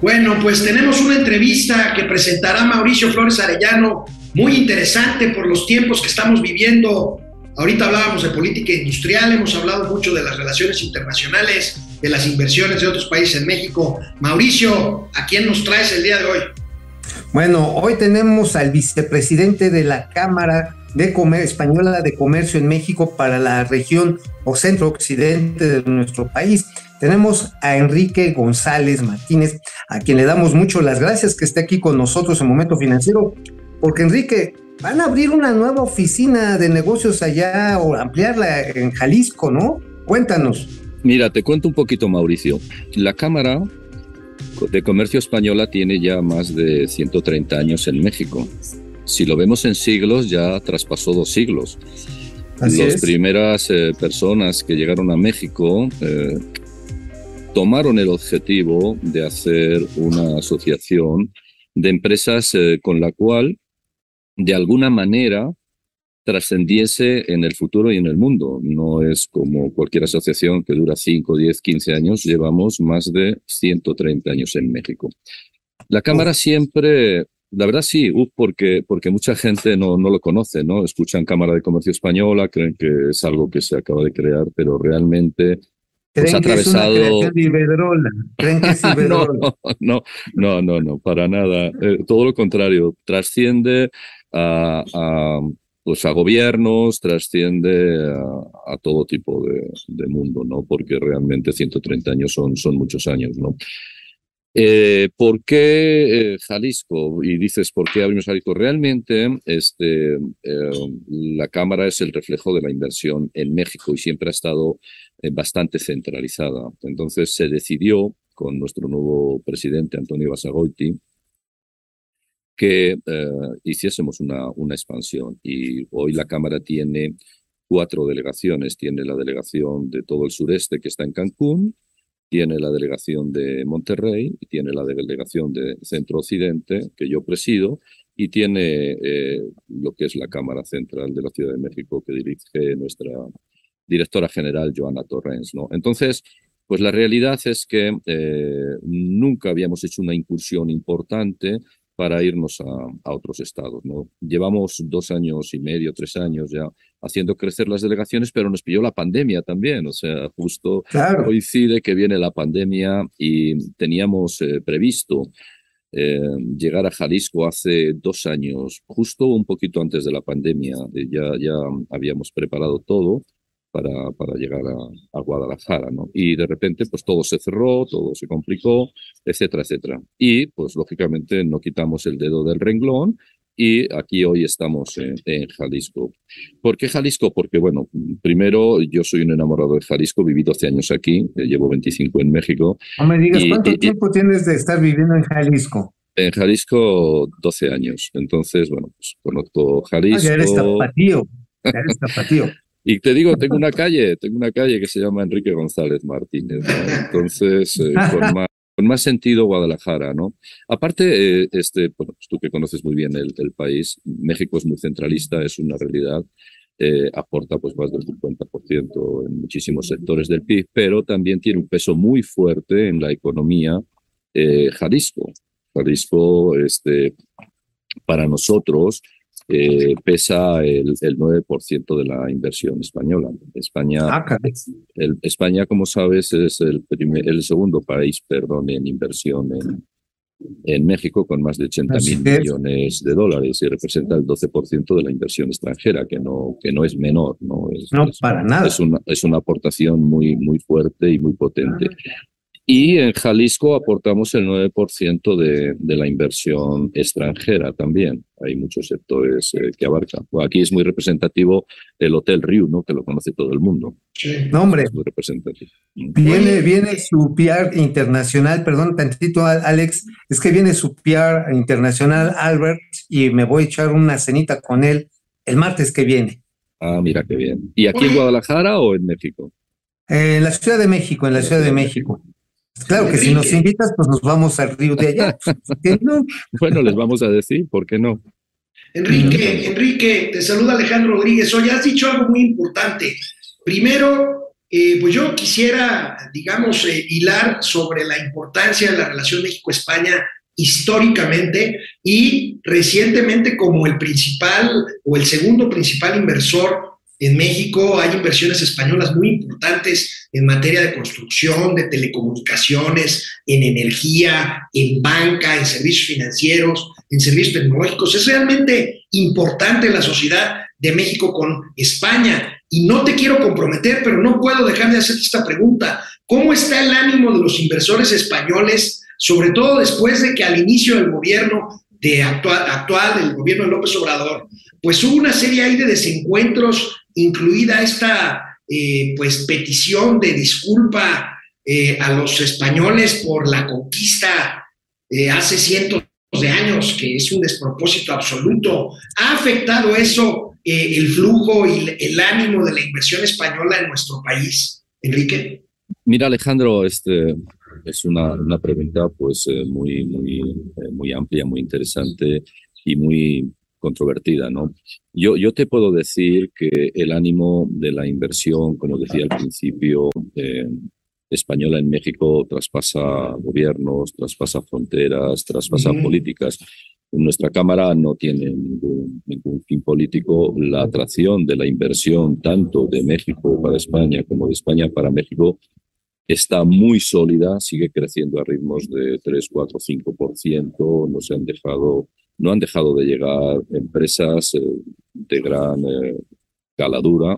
Bueno, pues tenemos una entrevista que presentará Mauricio Flores Arellano, muy interesante por los tiempos que estamos viviendo. Ahorita hablábamos de política industrial, hemos hablado mucho de las relaciones internacionales, de las inversiones de otros países en México. Mauricio, ¿a quién nos traes el día de hoy? Bueno, hoy tenemos al vicepresidente de la Cámara de Española de Comercio en México para la región o centro occidente de nuestro país. Tenemos a Enrique González Martínez, a quien le damos mucho las gracias que esté aquí con nosotros en Momento Financiero, porque Enrique, van a abrir una nueva oficina de negocios allá o ampliarla en Jalisco, ¿no? Cuéntanos. Mira, te cuento un poquito, Mauricio. La Cámara de Comercio Española tiene ya más de 130 años en México. Si lo vemos en siglos, ya traspasó dos siglos. Las primeras eh, personas que llegaron a México eh, tomaron el objetivo de hacer una asociación de empresas eh, con la cual, de alguna manera, trascendiese en el futuro y en el mundo. No es como cualquier asociación que dura 5, 10, 15 años, llevamos más de 130 años en México. La Cámara siempre, la verdad sí, porque, porque mucha gente no, no lo conoce, ¿no? Escuchan Cámara de Comercio Española, creen que es algo que se acaba de crear, pero realmente Creen ha que es una atravesado- creación de Iberdrola. Creen que es [LAUGHS] no, Iberdrola. no, no, no, no, para nada. Eh, todo lo contrario, trasciende a, pues a gobiernos, trasciende a, todo tipo de, de mundo, ¿no? Porque realmente 130 años son, son muchos años, ¿no? Eh, ¿Por qué eh, Jalisco? Y dices, ¿por qué abrimos Jalisco? Realmente este, eh, la Cámara es el reflejo de la inversión en México y siempre ha estado eh, bastante centralizada. Entonces se decidió con nuestro nuevo presidente, Antonio Basagoiti, que eh, hiciésemos una, una expansión. Y hoy la Cámara tiene cuatro delegaciones. Tiene la delegación de todo el sureste que está en Cancún, tiene la delegación de Monterrey, tiene la delegación de Centro Occidente, que yo presido, y tiene eh, lo que es la Cámara Central de la Ciudad de México, que dirige nuestra directora general, Joana Torrens. ¿no? Entonces, pues la realidad es que eh, nunca habíamos hecho una incursión importante para irnos a, a, otros estados. ¿no? Llevamos dos años y medio, tres años ya haciendo crecer las delegaciones, pero nos pilló la pandemia también. O sea, justo Claro. coincide que viene la pandemia y teníamos eh, previsto eh, llegar a Jalisco hace dos años, justo un poquito antes de la pandemia. Eh, ya, ya habíamos preparado todo para, para llegar a, a, Guadalajara, ¿no? Y de repente, pues todo se cerró, todo se complicó, etcétera, etcétera. Y, pues lógicamente, no quitamos el dedo del renglón y aquí hoy estamos en, en, Jalisco. ¿Por qué Jalisco? Porque, bueno, primero yo soy un enamorado de Jalisco, viví 12 años aquí, eh, llevo 25 en México. No me digas, y, ¿cuánto y, tiempo tienes de estar viviendo en Jalisco? En Jalisco, 12 años. Entonces, bueno, pues conozco Jalisco. Ah, ya eres tapatío, ya eres tapatío. Y te digo, tengo una calle, tengo una calle que se llama Enrique González Martínez, ¿no? Entonces, eh, [LAUGHS] con, más, con, más, sentido Guadalajara, ¿no? Aparte, eh, este, bueno, pues tú que conoces muy bien el, el, país, México es muy centralista, es una realidad, eh, aporta pues más del 50% en muchísimos sectores del PIB, pero también tiene un peso muy fuerte en la economía Jalisco. Jalisco, este, para nosotros, eh, pesa el, el 9% de la inversión española. España, ah, el, España, como sabes, es el, primer, el segundo país, perdón, en inversión en, en México con más de 80 mil millones de dólares y representa el 12% de la inversión extranjera, que no, que no es menor. No, es, no es, para nada. Es una, es una aportación muy, muy fuerte y muy potente. Y en Jalisco aportamos el 9% de, de, la inversión extranjera también. Hay muchos sectores eh, que abarcan. Pues aquí es muy representativo el Hotel Riu, ¿no? que lo conoce todo el mundo. No, hombre. Es muy representativo. Viene, viene su PR internacional, perdón, tantito, Alex, es que viene su PR internacional, Albert, y me voy a echar una cenita con él el martes que viene. Ah, mira qué bien. ¿Y aquí en Guadalajara o en México? Eh, en la Ciudad de México, en la Ciudad de México. Claro que si nos invitas, pues nos vamos al río de allá. [LAUGHS] no? Bueno, les vamos a decir, ¿por qué no? Enrique, Enrique, te saluda Alejandro Rodríguez. Hoy has dicho algo muy importante. Primero, eh, pues yo quisiera, digamos, eh, hilar sobre la importancia de la relación México-España históricamente y recientemente como el principal o el segundo principal inversor en México hay inversiones españolas muy importantes en materia de construcción, de telecomunicaciones, en energía, en banca, en servicios financieros, en servicios tecnológicos. Es realmente importante la sociedad de México con España. Y no te quiero comprometer, pero no puedo dejar de hacerte esta pregunta. ¿Cómo está el ánimo de los inversores españoles, sobre todo después de que al inicio del gobierno de actual, actual del gobierno de López Obrador, pues hubo una serie ahí de desencuentros incluida esta eh, pues petición de disculpa eh, a los españoles por la conquista eh, hace cientos de años, que es un despropósito absoluto. ¿Ha afectado eso el flujo y el ánimo de la inversión española en nuestro país, Enrique? Mira, Alejandro, este es una, una pregunta pues muy, muy, muy amplia, muy interesante y muy controvertida, ¿no? Yo, yo te puedo decir que el ánimo de la inversión, como decía al principio, eh, española en México traspasa gobiernos, traspasa fronteras, traspasa políticas. Nuestra Cámara no tiene ningún, ningún, fin político. La atracción de la inversión, tanto de México para España como de España para México, está muy sólida, sigue creciendo a ritmos de 3, 4, 5%. No se han dejado, no han dejado de llegar empresas eh, de gran eh, caladura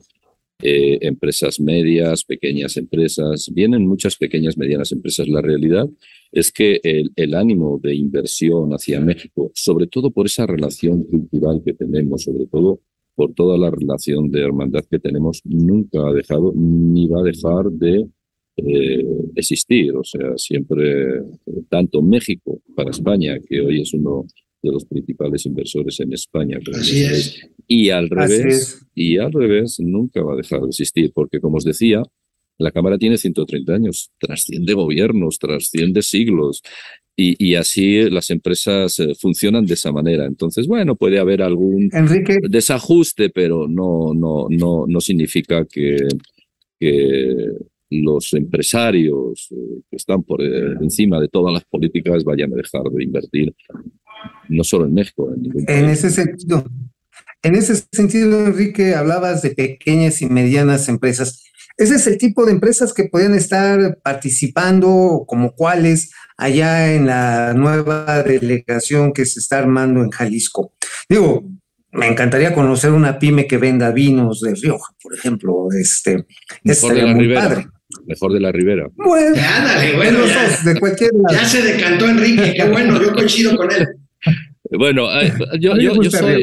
eh, empresas medias, pequeñas empresas, vienen muchas pequeñas, medianas empresas. La realidad es que el, ánimo de inversión hacia México, sobre todo por esa relación cultural que tenemos, sobre todo por toda la relación de hermandad que tenemos, nunca ha dejado ni va a dejar de eh, existir. O sea, siempre, tanto México para España, que hoy es uno de los principales inversores en España. Así es. Y al revés, y al revés, nunca va a dejar de existir, porque como os decía, la Cámara tiene 130 años, trasciende gobiernos, trasciende siglos, y, y así las empresas eh, funcionan de esa manera. Entonces, bueno, puede haber algún Enrique. desajuste, pero no, no, no, no significa que, que los empresarios eh, que están por eh, encima de todas las políticas vayan a dejar de invertir, no solo en México, en ningún En ese sentido, en ese sentido, Enrique, hablabas de pequeñas y medianas empresas. Ese es el tipo de empresas que podrían estar participando, como cuáles, allá en la nueva delegación que se está armando en Jalisco. Digo, me encantaría conocer una pyme que venda vinos de Rioja, por ejemplo. Este, Mejor de la muy Ribera. padre. Mejor de la Ribera. Bueno, bueno, ya, dos, de cualquier lado. ya se decantó Enrique, qué bueno, yo coincido con él. Bueno, eh, [LAUGHS] yo, soy, Rioja.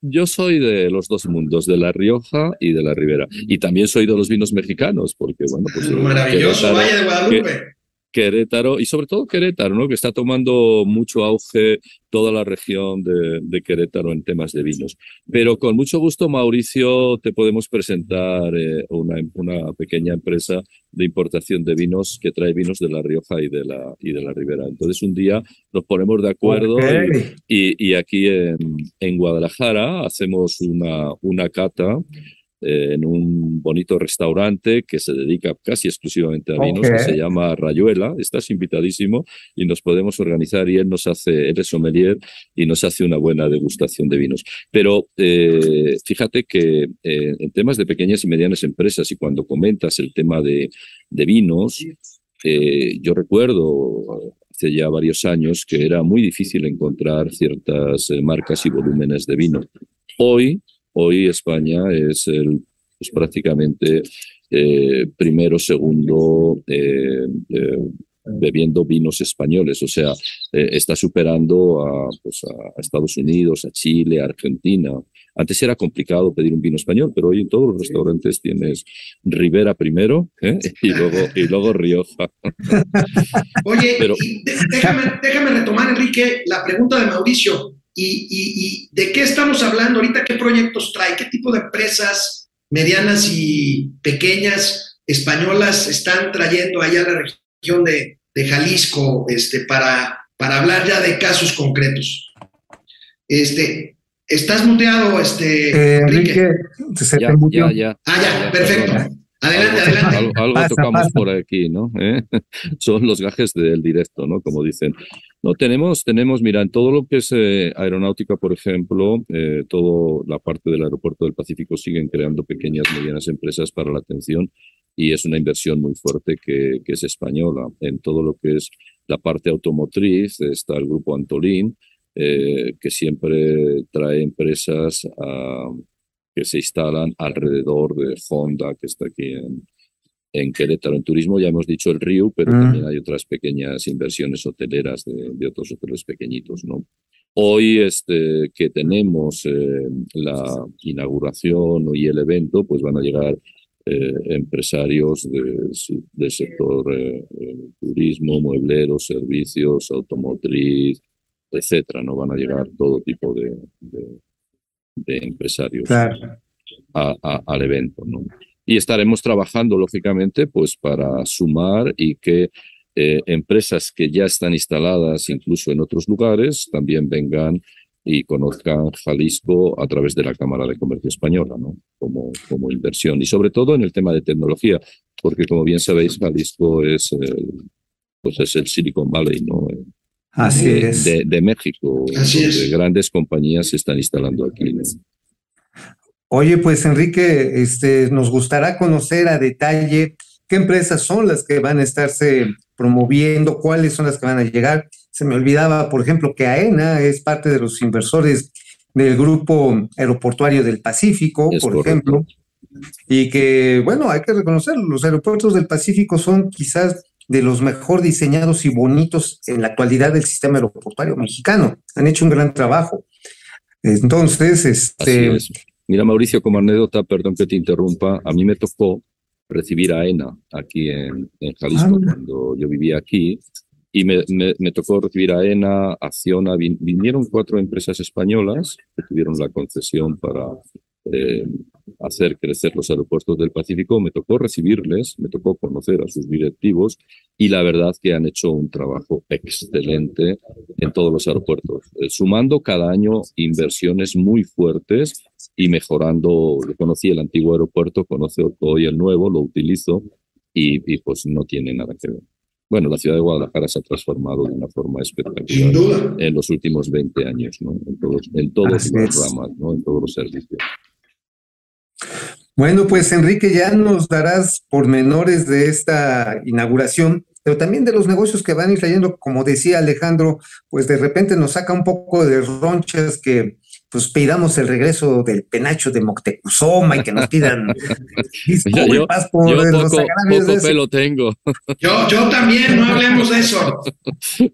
yo soy de los dos mundos, de La Rioja y de La Ribera. Y también soy de los vinos mexicanos, porque, bueno, pues. Maravilloso Valle de Guadalupe. Querétaro y sobre todo Querétaro, ¿no? Que está tomando mucho auge toda la región de, de Querétaro en temas de vinos. Pero con mucho gusto, Mauricio, te podemos presentar eh, una, una pequeña empresa de importación de vinos que trae vinos de La Rioja y de la, y de la Ribera. Entonces, un día nos ponemos de acuerdo y, y aquí en, en Guadalajara hacemos una, una cata eh, en un bonito restaurante que se dedica casi exclusivamente a vinos, que se llama Rayuela. Estás invitadísimo y nos podemos organizar y él nos hace, él es sommelier y nos hace una buena degustación de vinos. Pero eh, fíjate que eh, en temas de pequeñas y medianas empresas y cuando comentas el tema de, de vinos, eh, yo recuerdo hace ya varios años que era muy difícil encontrar ciertas eh, marcas y volúmenes de vino. Hoy, hoy España es el, pues prácticamente eh, primero, segundo eh, eh, bebiendo vinos españoles, o sea, eh, está superando a, pues, a Estados Unidos, a Chile, a Argentina. Antes era complicado pedir un vino español, pero hoy en todos los restaurantes tienes Ribera primero [LAUGHS] y, luego, y luego Rioja. [LAUGHS] Oye, Pero- déjame retomar, Enrique, la pregunta de Mauricio. ¿Y, y, y de qué estamos hablando ahorita? ¿Qué proyectos trae? ¿Qué tipo de empresas medianas y pequeñas españolas están trayendo allá a la región de, de Jalisco este, para, para hablar ya de casos concretos? Este, ¿Estás muteado, este, Eh, Enrique? Enrique, se Ya, ya, ya. Ah, ya, Ya, perfecto. perdona. Adelante, algo, adelante. [LAUGHS] Algo, algo Pasa, tocamos pasa. por aquí, ¿no? ¿Eh? [LAUGHS] Son los gajes del directo, ¿no? Como dicen. No, tenemos, tenemos, mira, en todo lo que es eh, aeronáutica, por ejemplo, eh, toda la parte del aeropuerto del Pacífico siguen creando pequeñas, medianas empresas para la atención y es una inversión muy fuerte que, que es española. En todo lo que es la parte automotriz está el grupo Antolín, eh, que siempre trae empresas a que se instalan alrededor de Honda, que está aquí en, en Querétaro. En turismo ya hemos dicho el Río, pero Mm. también hay otras pequeñas inversiones hoteleras de, de otros hoteles pequeñitos, ¿no? Hoy este, que tenemos eh, la inauguración y el evento, pues van a llegar eh, empresarios de- del sector eh, eh, turismo, muebleros, servicios, automotriz, etcétera, ¿no? Van a llegar todo tipo de, de- de empresarios Claro. a- a- al evento, ¿no? Y estaremos trabajando, lógicamente, pues para sumar y que eh, empresas que ya están instaladas incluso en otros lugares también vengan y conozcan Jalisco a través de la Cámara de Comercio Española, ¿no? Como, como inversión y sobre todo en el tema de tecnología, porque como bien sabéis, Jalisco es el, pues es el Silicon Valley, ¿no? Así de, es. de, de México, Así es. grandes compañías se están instalando aquí. ¿no? Oye, pues Enrique, este, nos gustará conocer a detalle qué empresas son las que van a estarse promoviendo, cuáles son las que van a llegar. Se me olvidaba, por ejemplo, que AENA es parte de los inversores del Grupo Aeroportuario del Pacífico, Es por correcto. ejemplo, y que, bueno, hay que reconocerlo, los aeropuertos del Pacífico son quizás de los mejor diseñados y bonitos en la actualidad del sistema aeroportuario mexicano. Han hecho un gran trabajo. Entonces, este, es. Mira, Mauricio, como anécdota, perdón que te interrumpa, a mí me tocó recibir a ENA aquí en, en Jalisco Ah. cuando yo vivía aquí y me, me- me tocó recibir a ENA, Acciona, vin- vinieron cuatro empresas españolas que tuvieron la concesión para eh, hacer crecer los aeropuertos del Pacífico, me tocó recibirles, me tocó conocer a sus directivos y la verdad que han hecho un trabajo excelente en todos los aeropuertos, eh, sumando cada año inversiones muy fuertes y mejorando. Yo conocí el antiguo aeropuerto, conozco hoy el nuevo, lo utilizo y, y pues no tiene nada que ver. Bueno, la ciudad de Guadalajara se ha transformado de una forma espectacular en los últimos 20 años, ¿no? En todos, en las es. ramas, ¿no? En todos los servicios. Bueno, pues Enrique, ya nos darás pormenores de esta inauguración, pero también de los negocios que van a ir trayendo, como decía Alejandro, pues de repente nos saca un poco de ronchas que pues pidamos el regreso del penacho de Moctezuma y que nos pidan [LAUGHS] Mira, yo- disculpas por Yo los poco, pelo tengo. Yo, yo también, no hablemos de eso. [LAUGHS]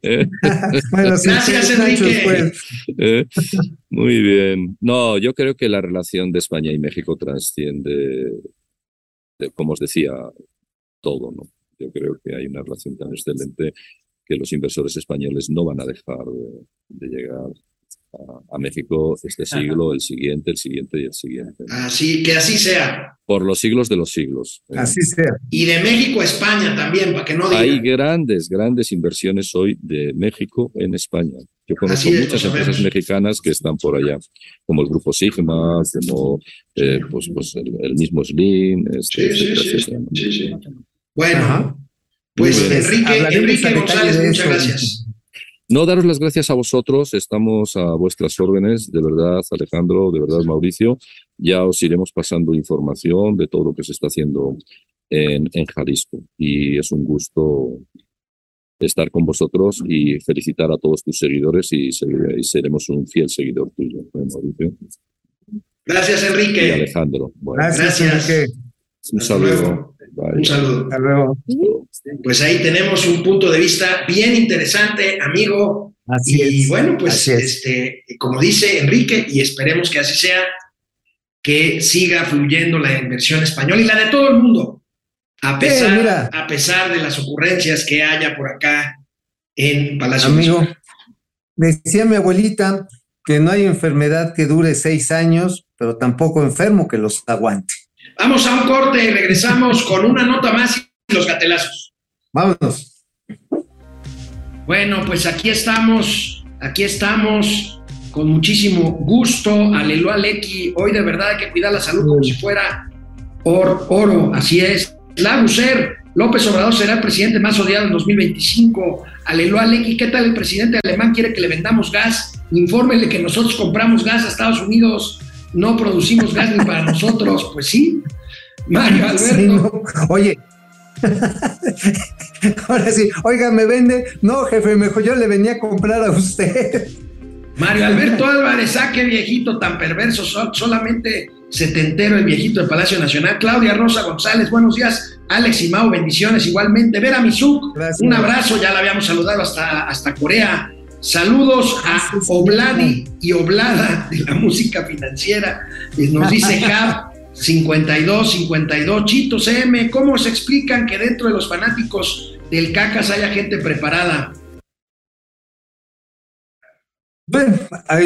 Bueno, sí, Gracias, Enrique. pues. Eh, Muy bien. No, yo creo que la relación de España y México trasciende, de- como os decía, todo, ¿no? Yo creo que hay una relación tan excelente que los inversores españoles no van a dejar de, de llegar a, México este siglo, el siguiente, el siguiente y el siguiente. Así que así sea. Por los siglos de los siglos. ¿eh? Así sea. Y de México a España también, para que no Hay digan. grandes, grandes inversiones hoy de México en España. Yo conozco es, muchas empresas sabemos. mexicanas que están por allá, como el Grupo Sigma, como eh, pues, pues el, el mismo Slim, este, Sí, sí, etcétera, sí, etcétera. sí, sí. Bueno, Ajá. pues. Enrique, Enrique González, muchas gracias. No, daros las gracias a vosotros, estamos a vuestras órdenes, de verdad, Alejandro, de verdad, Mauricio. Ya os iremos pasando información de todo lo que se está haciendo en, en Jalisco. Y es un gusto estar con vosotros y felicitar a todos tus seguidores y, y seremos un fiel seguidor tuyo, ¿eh, Mauricio. Gracias, Y Enrique. Alejandro. Bueno, Gracias, Gracias. Enrique. Un saludo. Un saludo. Hasta luego. Pues ahí tenemos un punto de vista bien interesante, amigo. Así y es. bueno, pues Así es. este, como dice Enrique, y esperemos que así sea, que siga fluyendo la inversión española y la de todo el mundo, a Sí, pesar, a pesar de las ocurrencias que haya por acá en Palacio Amigo, Nacional. decía mi abuelita que no hay enfermedad que dure seis años, pero tampoco enfermo que los aguante. Vamos a un corte y regresamos con una nota más y los gatelazos. Vámonos. Bueno, pues aquí estamos, aquí estamos con muchísimo gusto. Aleluya, Aleki. Hoy de verdad hay que cuidar la salud como si fuera or- oro. Así es. Laguser, López Obrador será el presidente más odiado en 2025. Aleluya, Aleki. ¿Qué tal el presidente alemán quiere que le vendamos gas? Infórmele que nosotros compramos gas a Estados Unidos. No producimos gas ni para nosotros. Pues sí. Mario [LAUGHS] Alberto. Sí, no. Oye. [LAUGHS] Ahora sí, oiga, me vende. No, jefe, mejor yo le venía a comprar a usted. Mario Alberto Álvarez, ah, qué viejito tan perverso, so- solamente setentero el viejito del Palacio Nacional. Claudia Rosa González, buenos días. Alex y Mau, bendiciones igualmente. Vera Misuk, Gracias. un abrazo, ya la habíamos saludado hasta, hasta Corea. Saludos a Obladi y Oblada de la música financiera. Nos dice Cap 52, 52. Chitos M, ¿cómo se explican que dentro de los fanáticos del Cacas haya gente preparada? Bueno,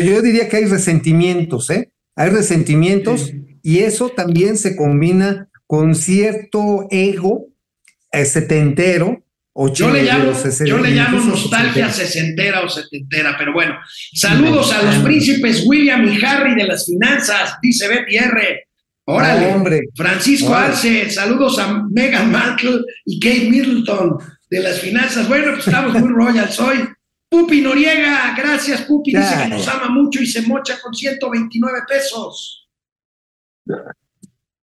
yo diría que hay resentimientos, ¿eh? Hay resentimientos y eso también se combina con cierto ego eh, Yo le llamo, yo le llamo nostalgia sesentera. o setentera, pero bueno. Saludos a los príncipes William y Harry de las finanzas, dice Betty R. Órale. Hombre. Francisco Órale. Arce, saludos a Meghan Markle y Kate Middleton de las finanzas. Bueno, pues estamos muy royal. Soy Pupi Noriega. Gracias, Pupi. Dice que nos ama mucho y se mocha con 129 pesos.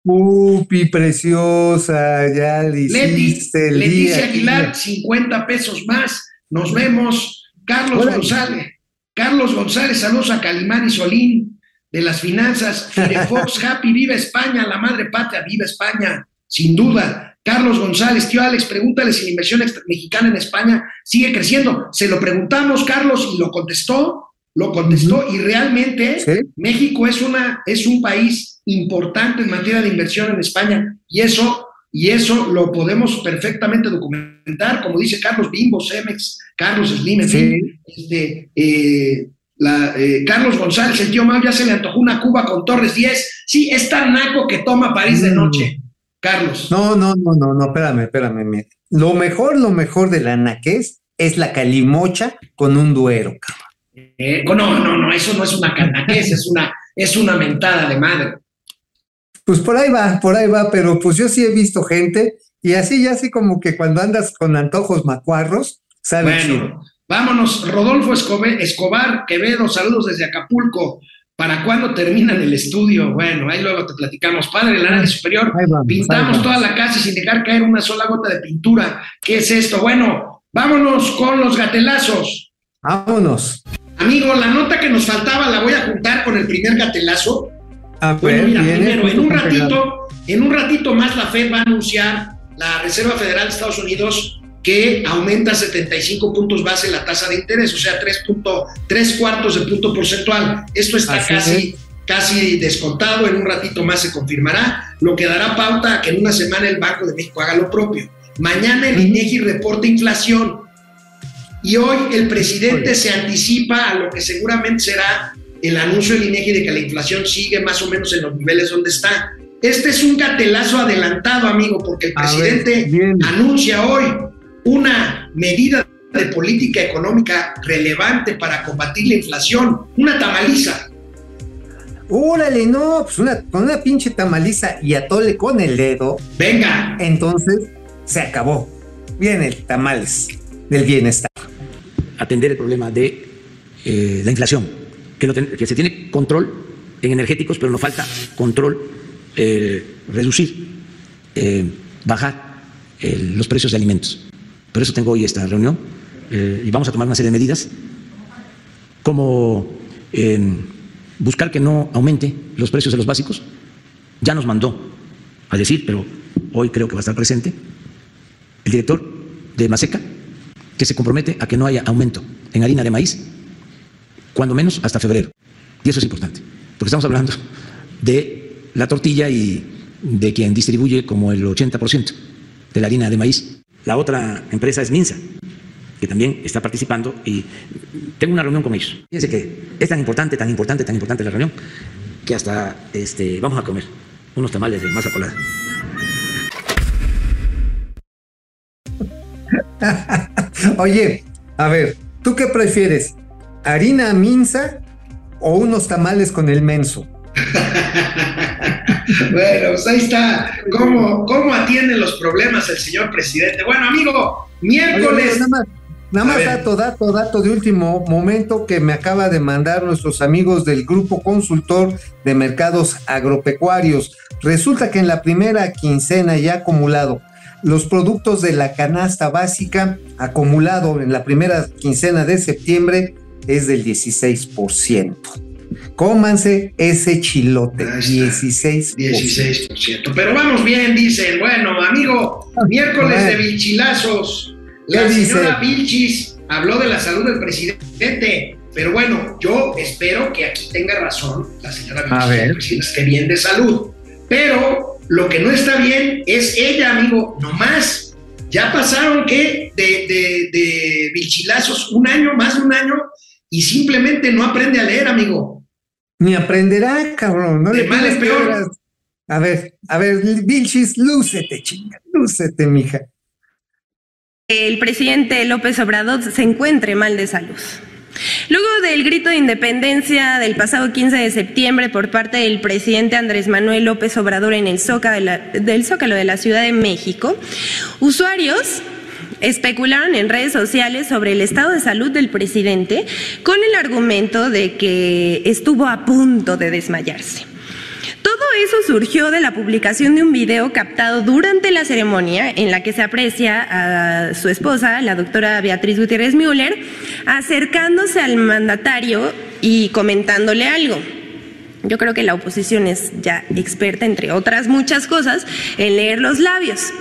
Pupi, preciosa, ya le hiciste Leticia. Aguilar, 50 pesos más. Nos vemos. Carlos. González. Carlos González, saludos a Calimán y Solín de las finanzas. Fox [LAUGHS] Happy, viva España, la madre patria, viva España, sin duda. Carlos González, tío Alex, pregúntale si la inversión mexicana en España sigue creciendo. Se lo preguntamos, Carlos, y lo contestó, lo contestó, y realmente Sí. México es, una, es un país importante en materia de inversión en España y eso, y eso lo podemos perfectamente documentar, como dice Carlos Bimbo, Cemex, Carlos Slim, en Sí. fin, este, eh, la, eh, Carlos González, el tío Mau, ya se le antojó una Cuba con Torres 10. Sí, es tan naco que toma París de Mm. noche, Carlos. No, no, no, no, no, espérame, espérame. Lo mejor, lo mejor de la naquez es la calimocha con un duero. cabrón. Eh, no, no, no, eso no es una canaquez, es una, es una mentada de madre. Pues por ahí va, por ahí va, pero pues yo sí he visto gente y así, ya así como que cuando andas con antojos macuarros, sale chido. Bueno, vámonos. Rodolfo Escobar Quevedo, saludos desde Acapulco. ¿Para cuándo terminan el estudio? Bueno, ahí luego te platicamos. Padre del área superior, vamos, pintamos toda la casa sin dejar caer una sola gota de pintura. ¿Qué es esto? Bueno, vámonos con los gatelazos. Vámonos. Amigo, la nota que nos faltaba la voy a juntar con el primer gatelazo. A Bueno, ver, mira, viene primero, en un ratito, en un ratito más la Fed va a anunciar, la Reserva Federal de Estados Unidos, que aumenta 75 puntos base la tasa de interés, o sea, 3, punto- tres cuartos de punto porcentual. Esto está Así casi, casi descontado, en un ratito más se confirmará, lo que dará pauta a que en una semana el Banco de México haga lo propio. Mañana el. INEGI reporta inflación y hoy el presidente se anticipa a lo que seguramente será el anuncio del INEGI de que la inflación sigue más o menos en los niveles donde está. Este es un catelazo adelantado, amigo, porque el ver, presidente anuncia hoy una medida de política económica relevante para combatir la inflación, una tamaliza. Órale, no, pues una, con una pinche tamaliza y atole con el dedo, Venga, entonces se acabó. Viene el tamales del bienestar. Atender el problema de eh, la inflación, que, se tiene control en energéticos, pero nos falta control, eh, reducir, eh, bajar los precios de alimentos. Por eso tengo hoy esta reunión y vamos a tomar una serie de medidas como buscar que no aumente los precios de los básicos. Ya nos mandó a decir, pero hoy creo que va a estar presente, el director de Maseca, que se compromete a que no haya aumento en harina de maíz, cuando menos hasta febrero. Y eso es importante, porque estamos hablando de la tortilla y de quien distribuye como el 80% de la harina de maíz. La otra empresa es Minsa, que también está participando y tengo una reunión con ellos. Fíjense que es tan importante, tan importante, tan importante la reunión, que hasta este, vamos a comer unos tamales de masa colada. [LAUGHS] Oye, a ver, ¿tú qué prefieres? ¿Harina minza o unos tamales con el menso? [LAUGHS] bueno, pues ahí está. ¿Cómo, ¿Cómo atiende los problemas el señor presidente? Bueno, amigo, Oye, miércoles. nada más, nada más dato, dato, dato de último momento que me acaba de mandar nuestros amigos del Grupo Consultor de Mercados Agropecuarios. Resulta que en la primera quincena ya acumulado, los productos de la canasta básica acumulado en la primera quincena de septiembre es del 16%. Cómanse ese chilote, Ahí está. 16%. 16%. Pero vamos bien, dicen. Bueno, amigo, miércoles de Vilchilazos. La ¿Qué dice? señora Vilchis habló de la salud del presidente. Pero bueno, yo espero que aquí tenga razón la señora Vilchis, que esté bien de salud. Pero lo que no está bien es ella, amigo, nomás. Ya pasaron que de, de, de Vilchilazos un año, más de un año, y simplemente no aprende a leer, amigo. Ni aprenderá, cabrón. No De le mal en peor. A ver, a ver, Vilchis, lúcete, chinga, lúcete, mija. el presidente López Obrador se encuentre mal de salud. Luego del grito de independencia del pasado 15 de septiembre por parte del presidente Andrés Manuel López Obrador en el Zócalo del Zócalo de la Ciudad de México, usuarios especularon en redes sociales sobre el estado de salud del presidente con el argumento de que estuvo a punto de desmayarse. Eso surgió de la publicación de un video captado durante la ceremonia en la que se aprecia a su esposa, la doctora Beatriz Gutiérrez Müller, acercándose al mandatario y comentándole algo. Yo creo que la oposición es ya experta, entre otras muchas cosas, en leer los labios.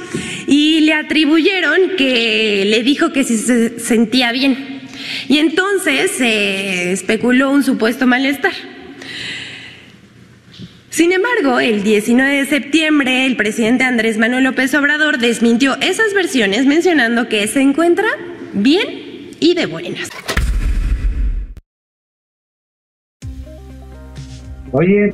Y le atribuyeron que le dijo que si se sentía bien. Y entonces se especuló un supuesto malestar. Sin embargo, el 19 de septiembre, el presidente Andrés Manuel López Obrador desmintió esas versiones mencionando que se encuentra bien y de buenas. Oye,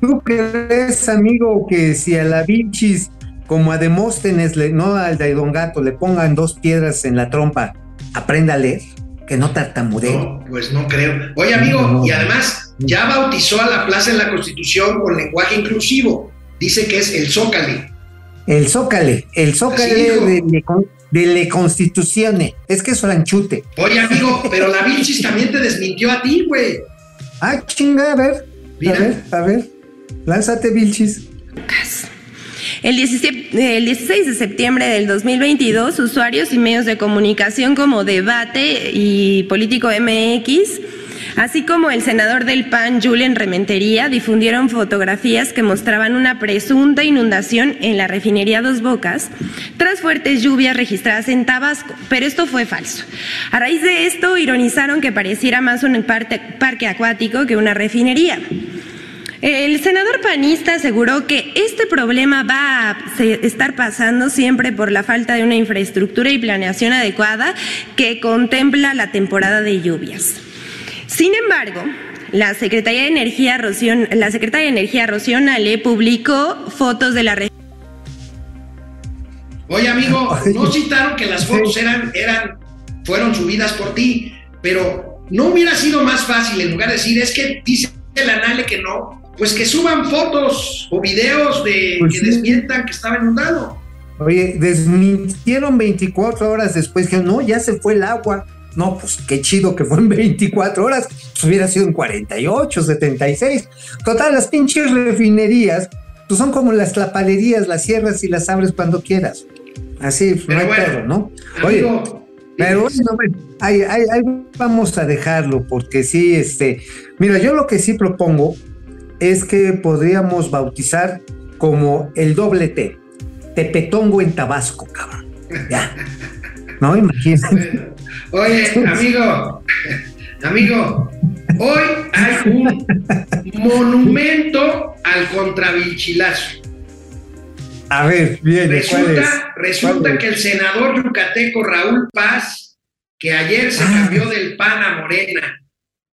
¿tú crees, amigo, que si a la Vinchis, como a Demóstenes, no al de Gato, le pongan dos piedras en la trompa, aprenda a leer? Que no tartamudee. No, pues no creo. Oye, amigo, No, no. y además ya bautizó a la plaza en la Constitución con lenguaje inclusivo. Dice que es el Zócale. El zócale, el zócale de, de, de le constitucione. Es que es franchute. Oye, amigo, pero la Vilchis también te desmintió a ti, güey. Ah, chinga, a ver. Mira. A ver, a ver. Lánzate, Vilchis. El 17 el 16 de septiembre del 2022, usuarios y medios de comunicación como Debate y Político MX, así como el senador del PAN, Julen Rementería, difundieron fotografías que mostraban una presunta inundación en la refinería Dos Bocas tras fuertes lluvias registradas en Tabasco, pero esto fue falso. A raíz de esto, ironizaron que pareciera más un parque acuático que una refinería. El senador panista aseguró que este problema va a estar pasando siempre por la falta de una infraestructura y planeación adecuada que contempla la temporada de lluvias. Sin embargo, la Secretaría de Energía Rocío, la Secretaria de Energía Rocío Nale publicó fotos de la región Oye, amigo, [LAUGHS] no citaron que las fotos eran, eran, fueron subidas por ti, pero no hubiera sido más fácil en lugar de decir, es que dice el anale que no, pues que suban fotos o videos de Pues que sí. desmientan que estaba inundado. Oye, desmintieron 24 horas después. Dijeron, no, ya se fue el agua. No, pues qué chido que fue en 24 horas. Pues hubiera sido en 48, 76. Total, las pinches refinerías pues son como las tlapalerías, las cierras y las abres cuando quieras. Así, no Pero hay bueno, ¿no? Oye, pero bueno, bueno, ahí, ahí- ahí vamos a dejarlo, porque sí, este, mira, yo lo que sí propongo es que podríamos bautizar como el doble T, Tepetongo en Tabasco, cabrón. Ya. No, imagínate. Oye, amigo, amigo, hoy hay un monumento al contravilchilazo. A ver, viene, ¿cuál es? Resulta, resulta que el senador yucateco Raúl Paz, que ayer se Ah. cambió del PAN a Morena,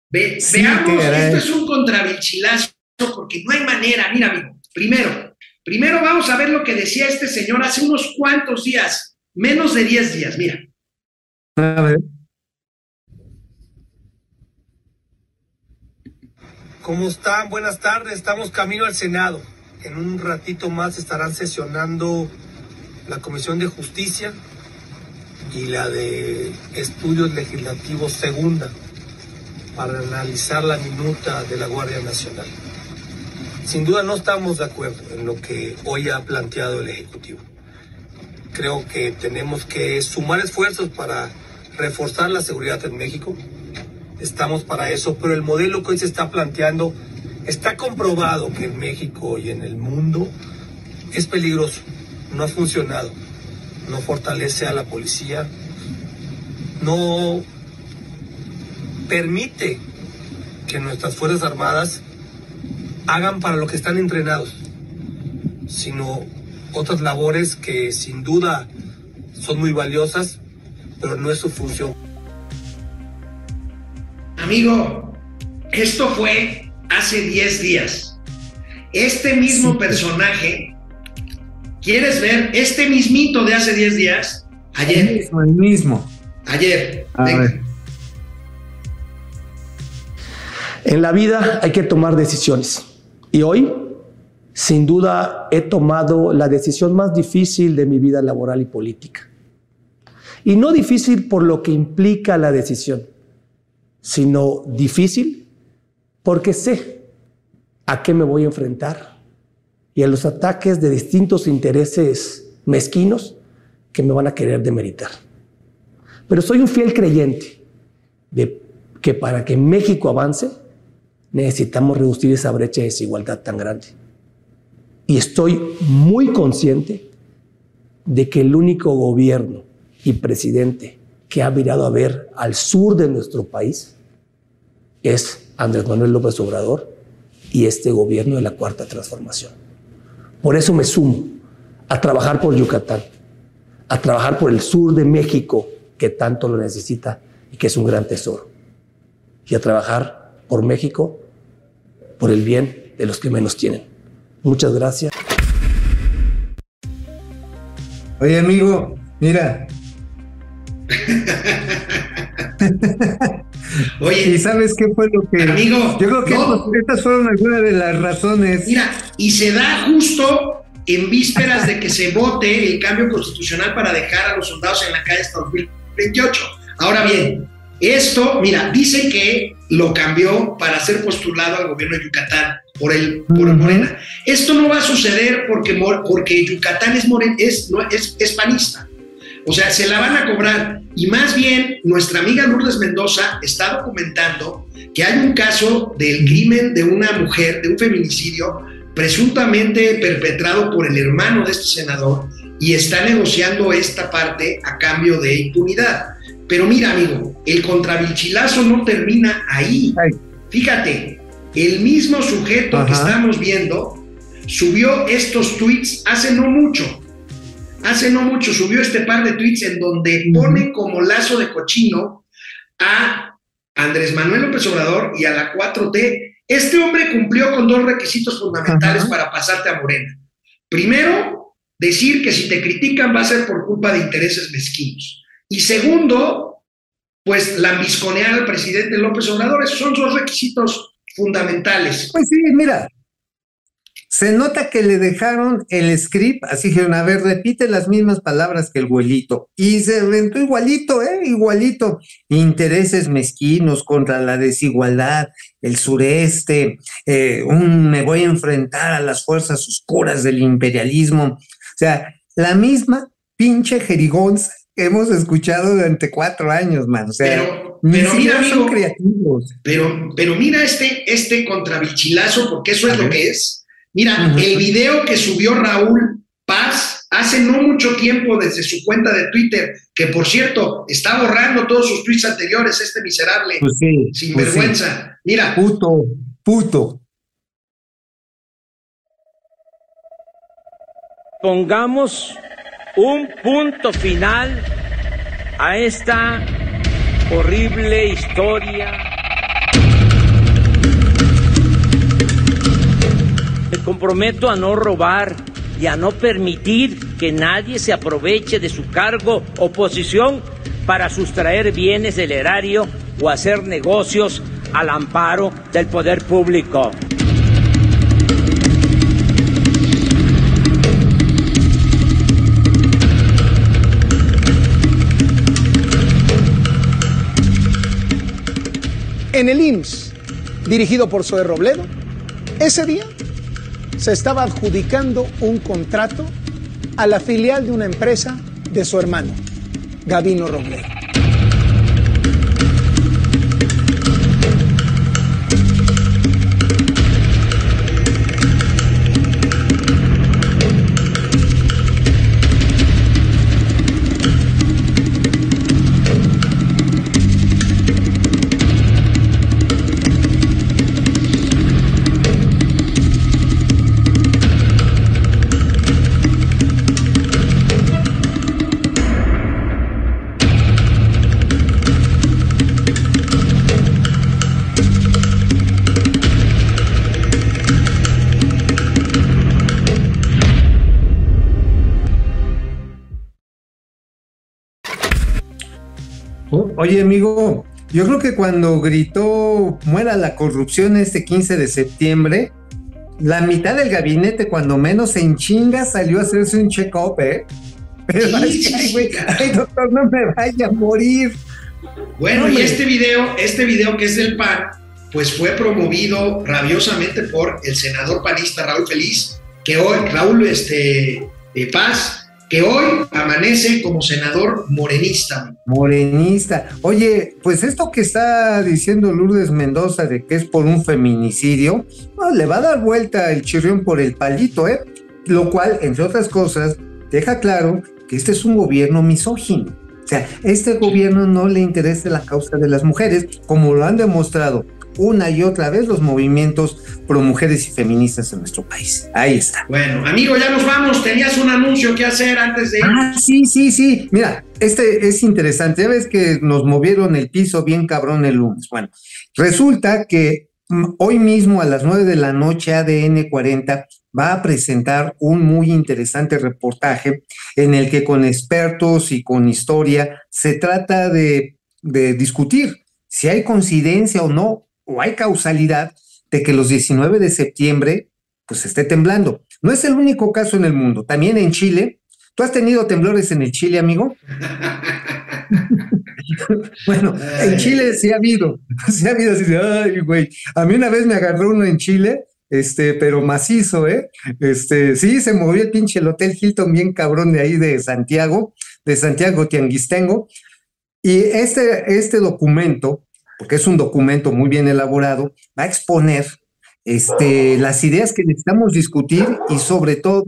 ve- Sí, veamos, esto es un contravilchilazo, porque no hay manera, mira amigo, primero, primero vamos a ver lo que decía este señor hace unos cuantos días, menos de 10 días, mira. A ver. ¿Cómo están? Buenas tardes. Estamos camino al Senado. En un ratito más estarán sesionando la Comisión de Justicia y la de Estudios Legislativos Segunda para analizar la minuta de la Guardia Nacional. Sin duda no estamos de acuerdo en lo que hoy ha planteado el Ejecutivo. Creo que tenemos que sumar esfuerzos para reforzar la seguridad en México, estamos para eso, pero el modelo que hoy se está planteando está comprobado que en México y en el mundo es peligroso, no ha funcionado, no fortalece a la policía, no permite que nuestras Fuerzas Armadas hagan para lo que están entrenados, sino otras labores que sin duda son muy valiosas, pero no es su función. Amigo, esto fue hace 10 días. Este mismo Sí. personaje, ¿quieres ver? Este mismito de hace 10 días Ayer. El mismo, el mismo. Ayer. A Venga. ver. En la vida hay que tomar decisiones. Y hoy, sin duda, he tomado la decisión más difícil de mi vida laboral y política. Y no difícil por lo que implica la decisión, sino difícil porque sé a qué me voy a enfrentar y a los ataques de distintos intereses mezquinos que me van a querer demeritar. Pero soy un fiel creyente de que para que México avance, necesitamos reducir esa brecha de desigualdad tan grande. Y estoy muy consciente de que el único gobierno y presidente que ha mirado a ver al sur de nuestro país es Andrés Manuel López Obrador y este gobierno de la Cuarta Transformación. Por eso me sumo a trabajar por Yucatán, a trabajar por el sur de México, que tanto lo necesita y que es un gran tesoro, y a trabajar por México, por el bien de los que menos tienen. Muchas gracias. Oye, amigo, mira. [LAUGHS] Oye, ¿Y sabes qué fue lo que.? Amigo, Yo creo que no. estas fueron algunas de las razones. Mira, y se da justo en vísperas de que se vote el cambio constitucional para dejar a los soldados en la calle hasta 2028. Ahora bien, esto, mira, dice que lo cambió para ser postulado al gobierno de Yucatán por el por. Morena. Esto no va a suceder porque, porque Yucatán es, moren, es, no, es, es panista. O sea, se la van a cobrar. Y más bien, nuestra amiga Lourdes Mendoza está documentando que hay un caso del crimen de una mujer, de un feminicidio, presuntamente perpetrado por el hermano de este senador, y está negociando esta parte a cambio de impunidad. Pero mira, amigo, el contravilchilazo no termina ahí. Ay. Fíjate, el mismo sujeto que estamos viendo subió estos tweets hace no mucho. Hace no mucho subió este par de tweets en donde pone como lazo de cochino a Andrés Manuel López Obrador y a la 4T. Este hombre cumplió con dos requisitos fundamentales Ajá. para pasarte a Morena. Primero, decir que si te critican va a ser por culpa de intereses mezquinos. Y segundo, pues lambisconear al presidente López Obrador. Esos son dos requisitos fundamentales. Pues sí, mira. Se nota que le dejaron el script, así dijeron, a ver, repite las mismas palabras que el abuelito. Y se aventó igualito, ¿eh? Igualito. Intereses mezquinos contra la desigualdad, el sureste, eh, un me voy a enfrentar a las fuerzas oscuras del imperialismo. O sea, la misma pinche jerigonza que hemos escuchado durante cuatro años, man. O sea, Pero, pero mira, son creativos. Pero, pero mira este, este contrabichilazo, porque eso es lo que es. Mira, el video que subió Raúl Paz hace no mucho tiempo desde su cuenta de Twitter, que por cierto está borrando todos sus tweets anteriores, este miserable Pues sí, pues sí. sinvergüenza. Mira, Puto, puto. pongamos un punto final a esta horrible historia. Me comprometo a no robar y a no permitir que nadie se aproveche de su cargo o posición para sustraer bienes del erario o hacer negocios al amparo del poder público. En el IMSS, dirigido por Zoe Robledo, ese día se estaba adjudicando un contrato a la filial de una empresa de su hermano, Gavino Robledo. Oye, amigo, yo creo que cuando gritó muera la corrupción este 15 de septiembre, la mitad del gabinete, cuando menos en chinga, salió a hacerse un check-up, ¿eh? [LAUGHS] Pero Sí, ay, güey, ay, doctor, no me vaya a morir. Bueno, y este video, este video que es del PAN, pues fue promovido rabiosamente por el senador panista Raúl Feliz, que hoy, Raúl este, eh, Paz, que hoy amanece como senador morenista. Morenista. Oye, pues esto que está diciendo Lourdes Mendoza de que es por un feminicidio, no, le va a dar vuelta el chirrión por el palito, ¿eh? Lo cual, entre otras cosas, deja claro que este es un gobierno misógino. O sea, este gobierno no le interesa la causa de las mujeres, como lo han demostrado una y otra vez los movimientos pro mujeres y feministas en nuestro país. Ahí está. Bueno, amigo, ya nos vamos. Tenías un anuncio que hacer antes de ir. Ah, sí, sí, sí. Mira, este es interesante. Ya ves que nos movieron el piso bien cabrón el lunes. Bueno, resulta que hoy mismo a las 9 de la noche ADN 40 va a presentar un muy interesante reportaje en el que con expertos y con historia se trata de, de discutir si hay coincidencia o no, o hay causalidad de que los 19 de septiembre pues esté temblando. No es el único caso en el mundo. También en Chile, ¿Tú has tenido temblores en el Chile, amigo? [LAUGHS] bueno, en Chile sí ha habido, [LAUGHS] sí ha habido así de, ay, güey. A mí una vez me agarró uno en Chile, este, pero macizo, ¿eh? Este, sí, se movió el pinche el Hotel Hilton bien cabrón de ahí de Santiago, de Santiago Tianguistengo. Y este, este documento, porque es un documento muy bien elaborado, va a exponer este, las ideas que necesitamos discutir y sobre todo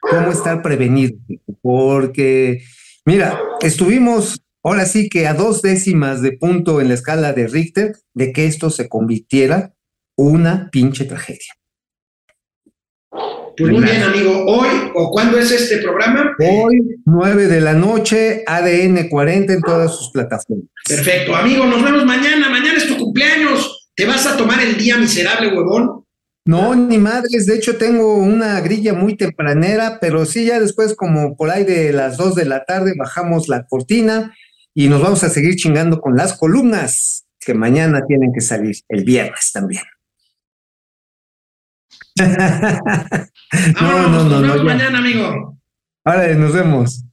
cómo estar prevenido. Porque, mira, estuvimos ahora sí que a dos décimas de punto en la escala de Richter de que esto se convirtiera una pinche tragedia. Pues muy bien, amigo. Hoy, o cuándo es este programa? Hoy, 9 de la noche, ADN 40 en todas sus plataformas. Perfecto, amigo. Nos vemos mañana. Mañana es tu cumpleaños. ¿Te vas a tomar el día miserable, huevón? No, ni madres. De hecho, tengo una grilla muy tempranera, pero sí, ya después, como por ahí de las 2 de la tarde, bajamos la cortina y nos vamos a seguir chingando con las columnas que mañana tienen que salir, el viernes también. Vámonos, nos vemos mañana, amigo. Ahora nos vemos.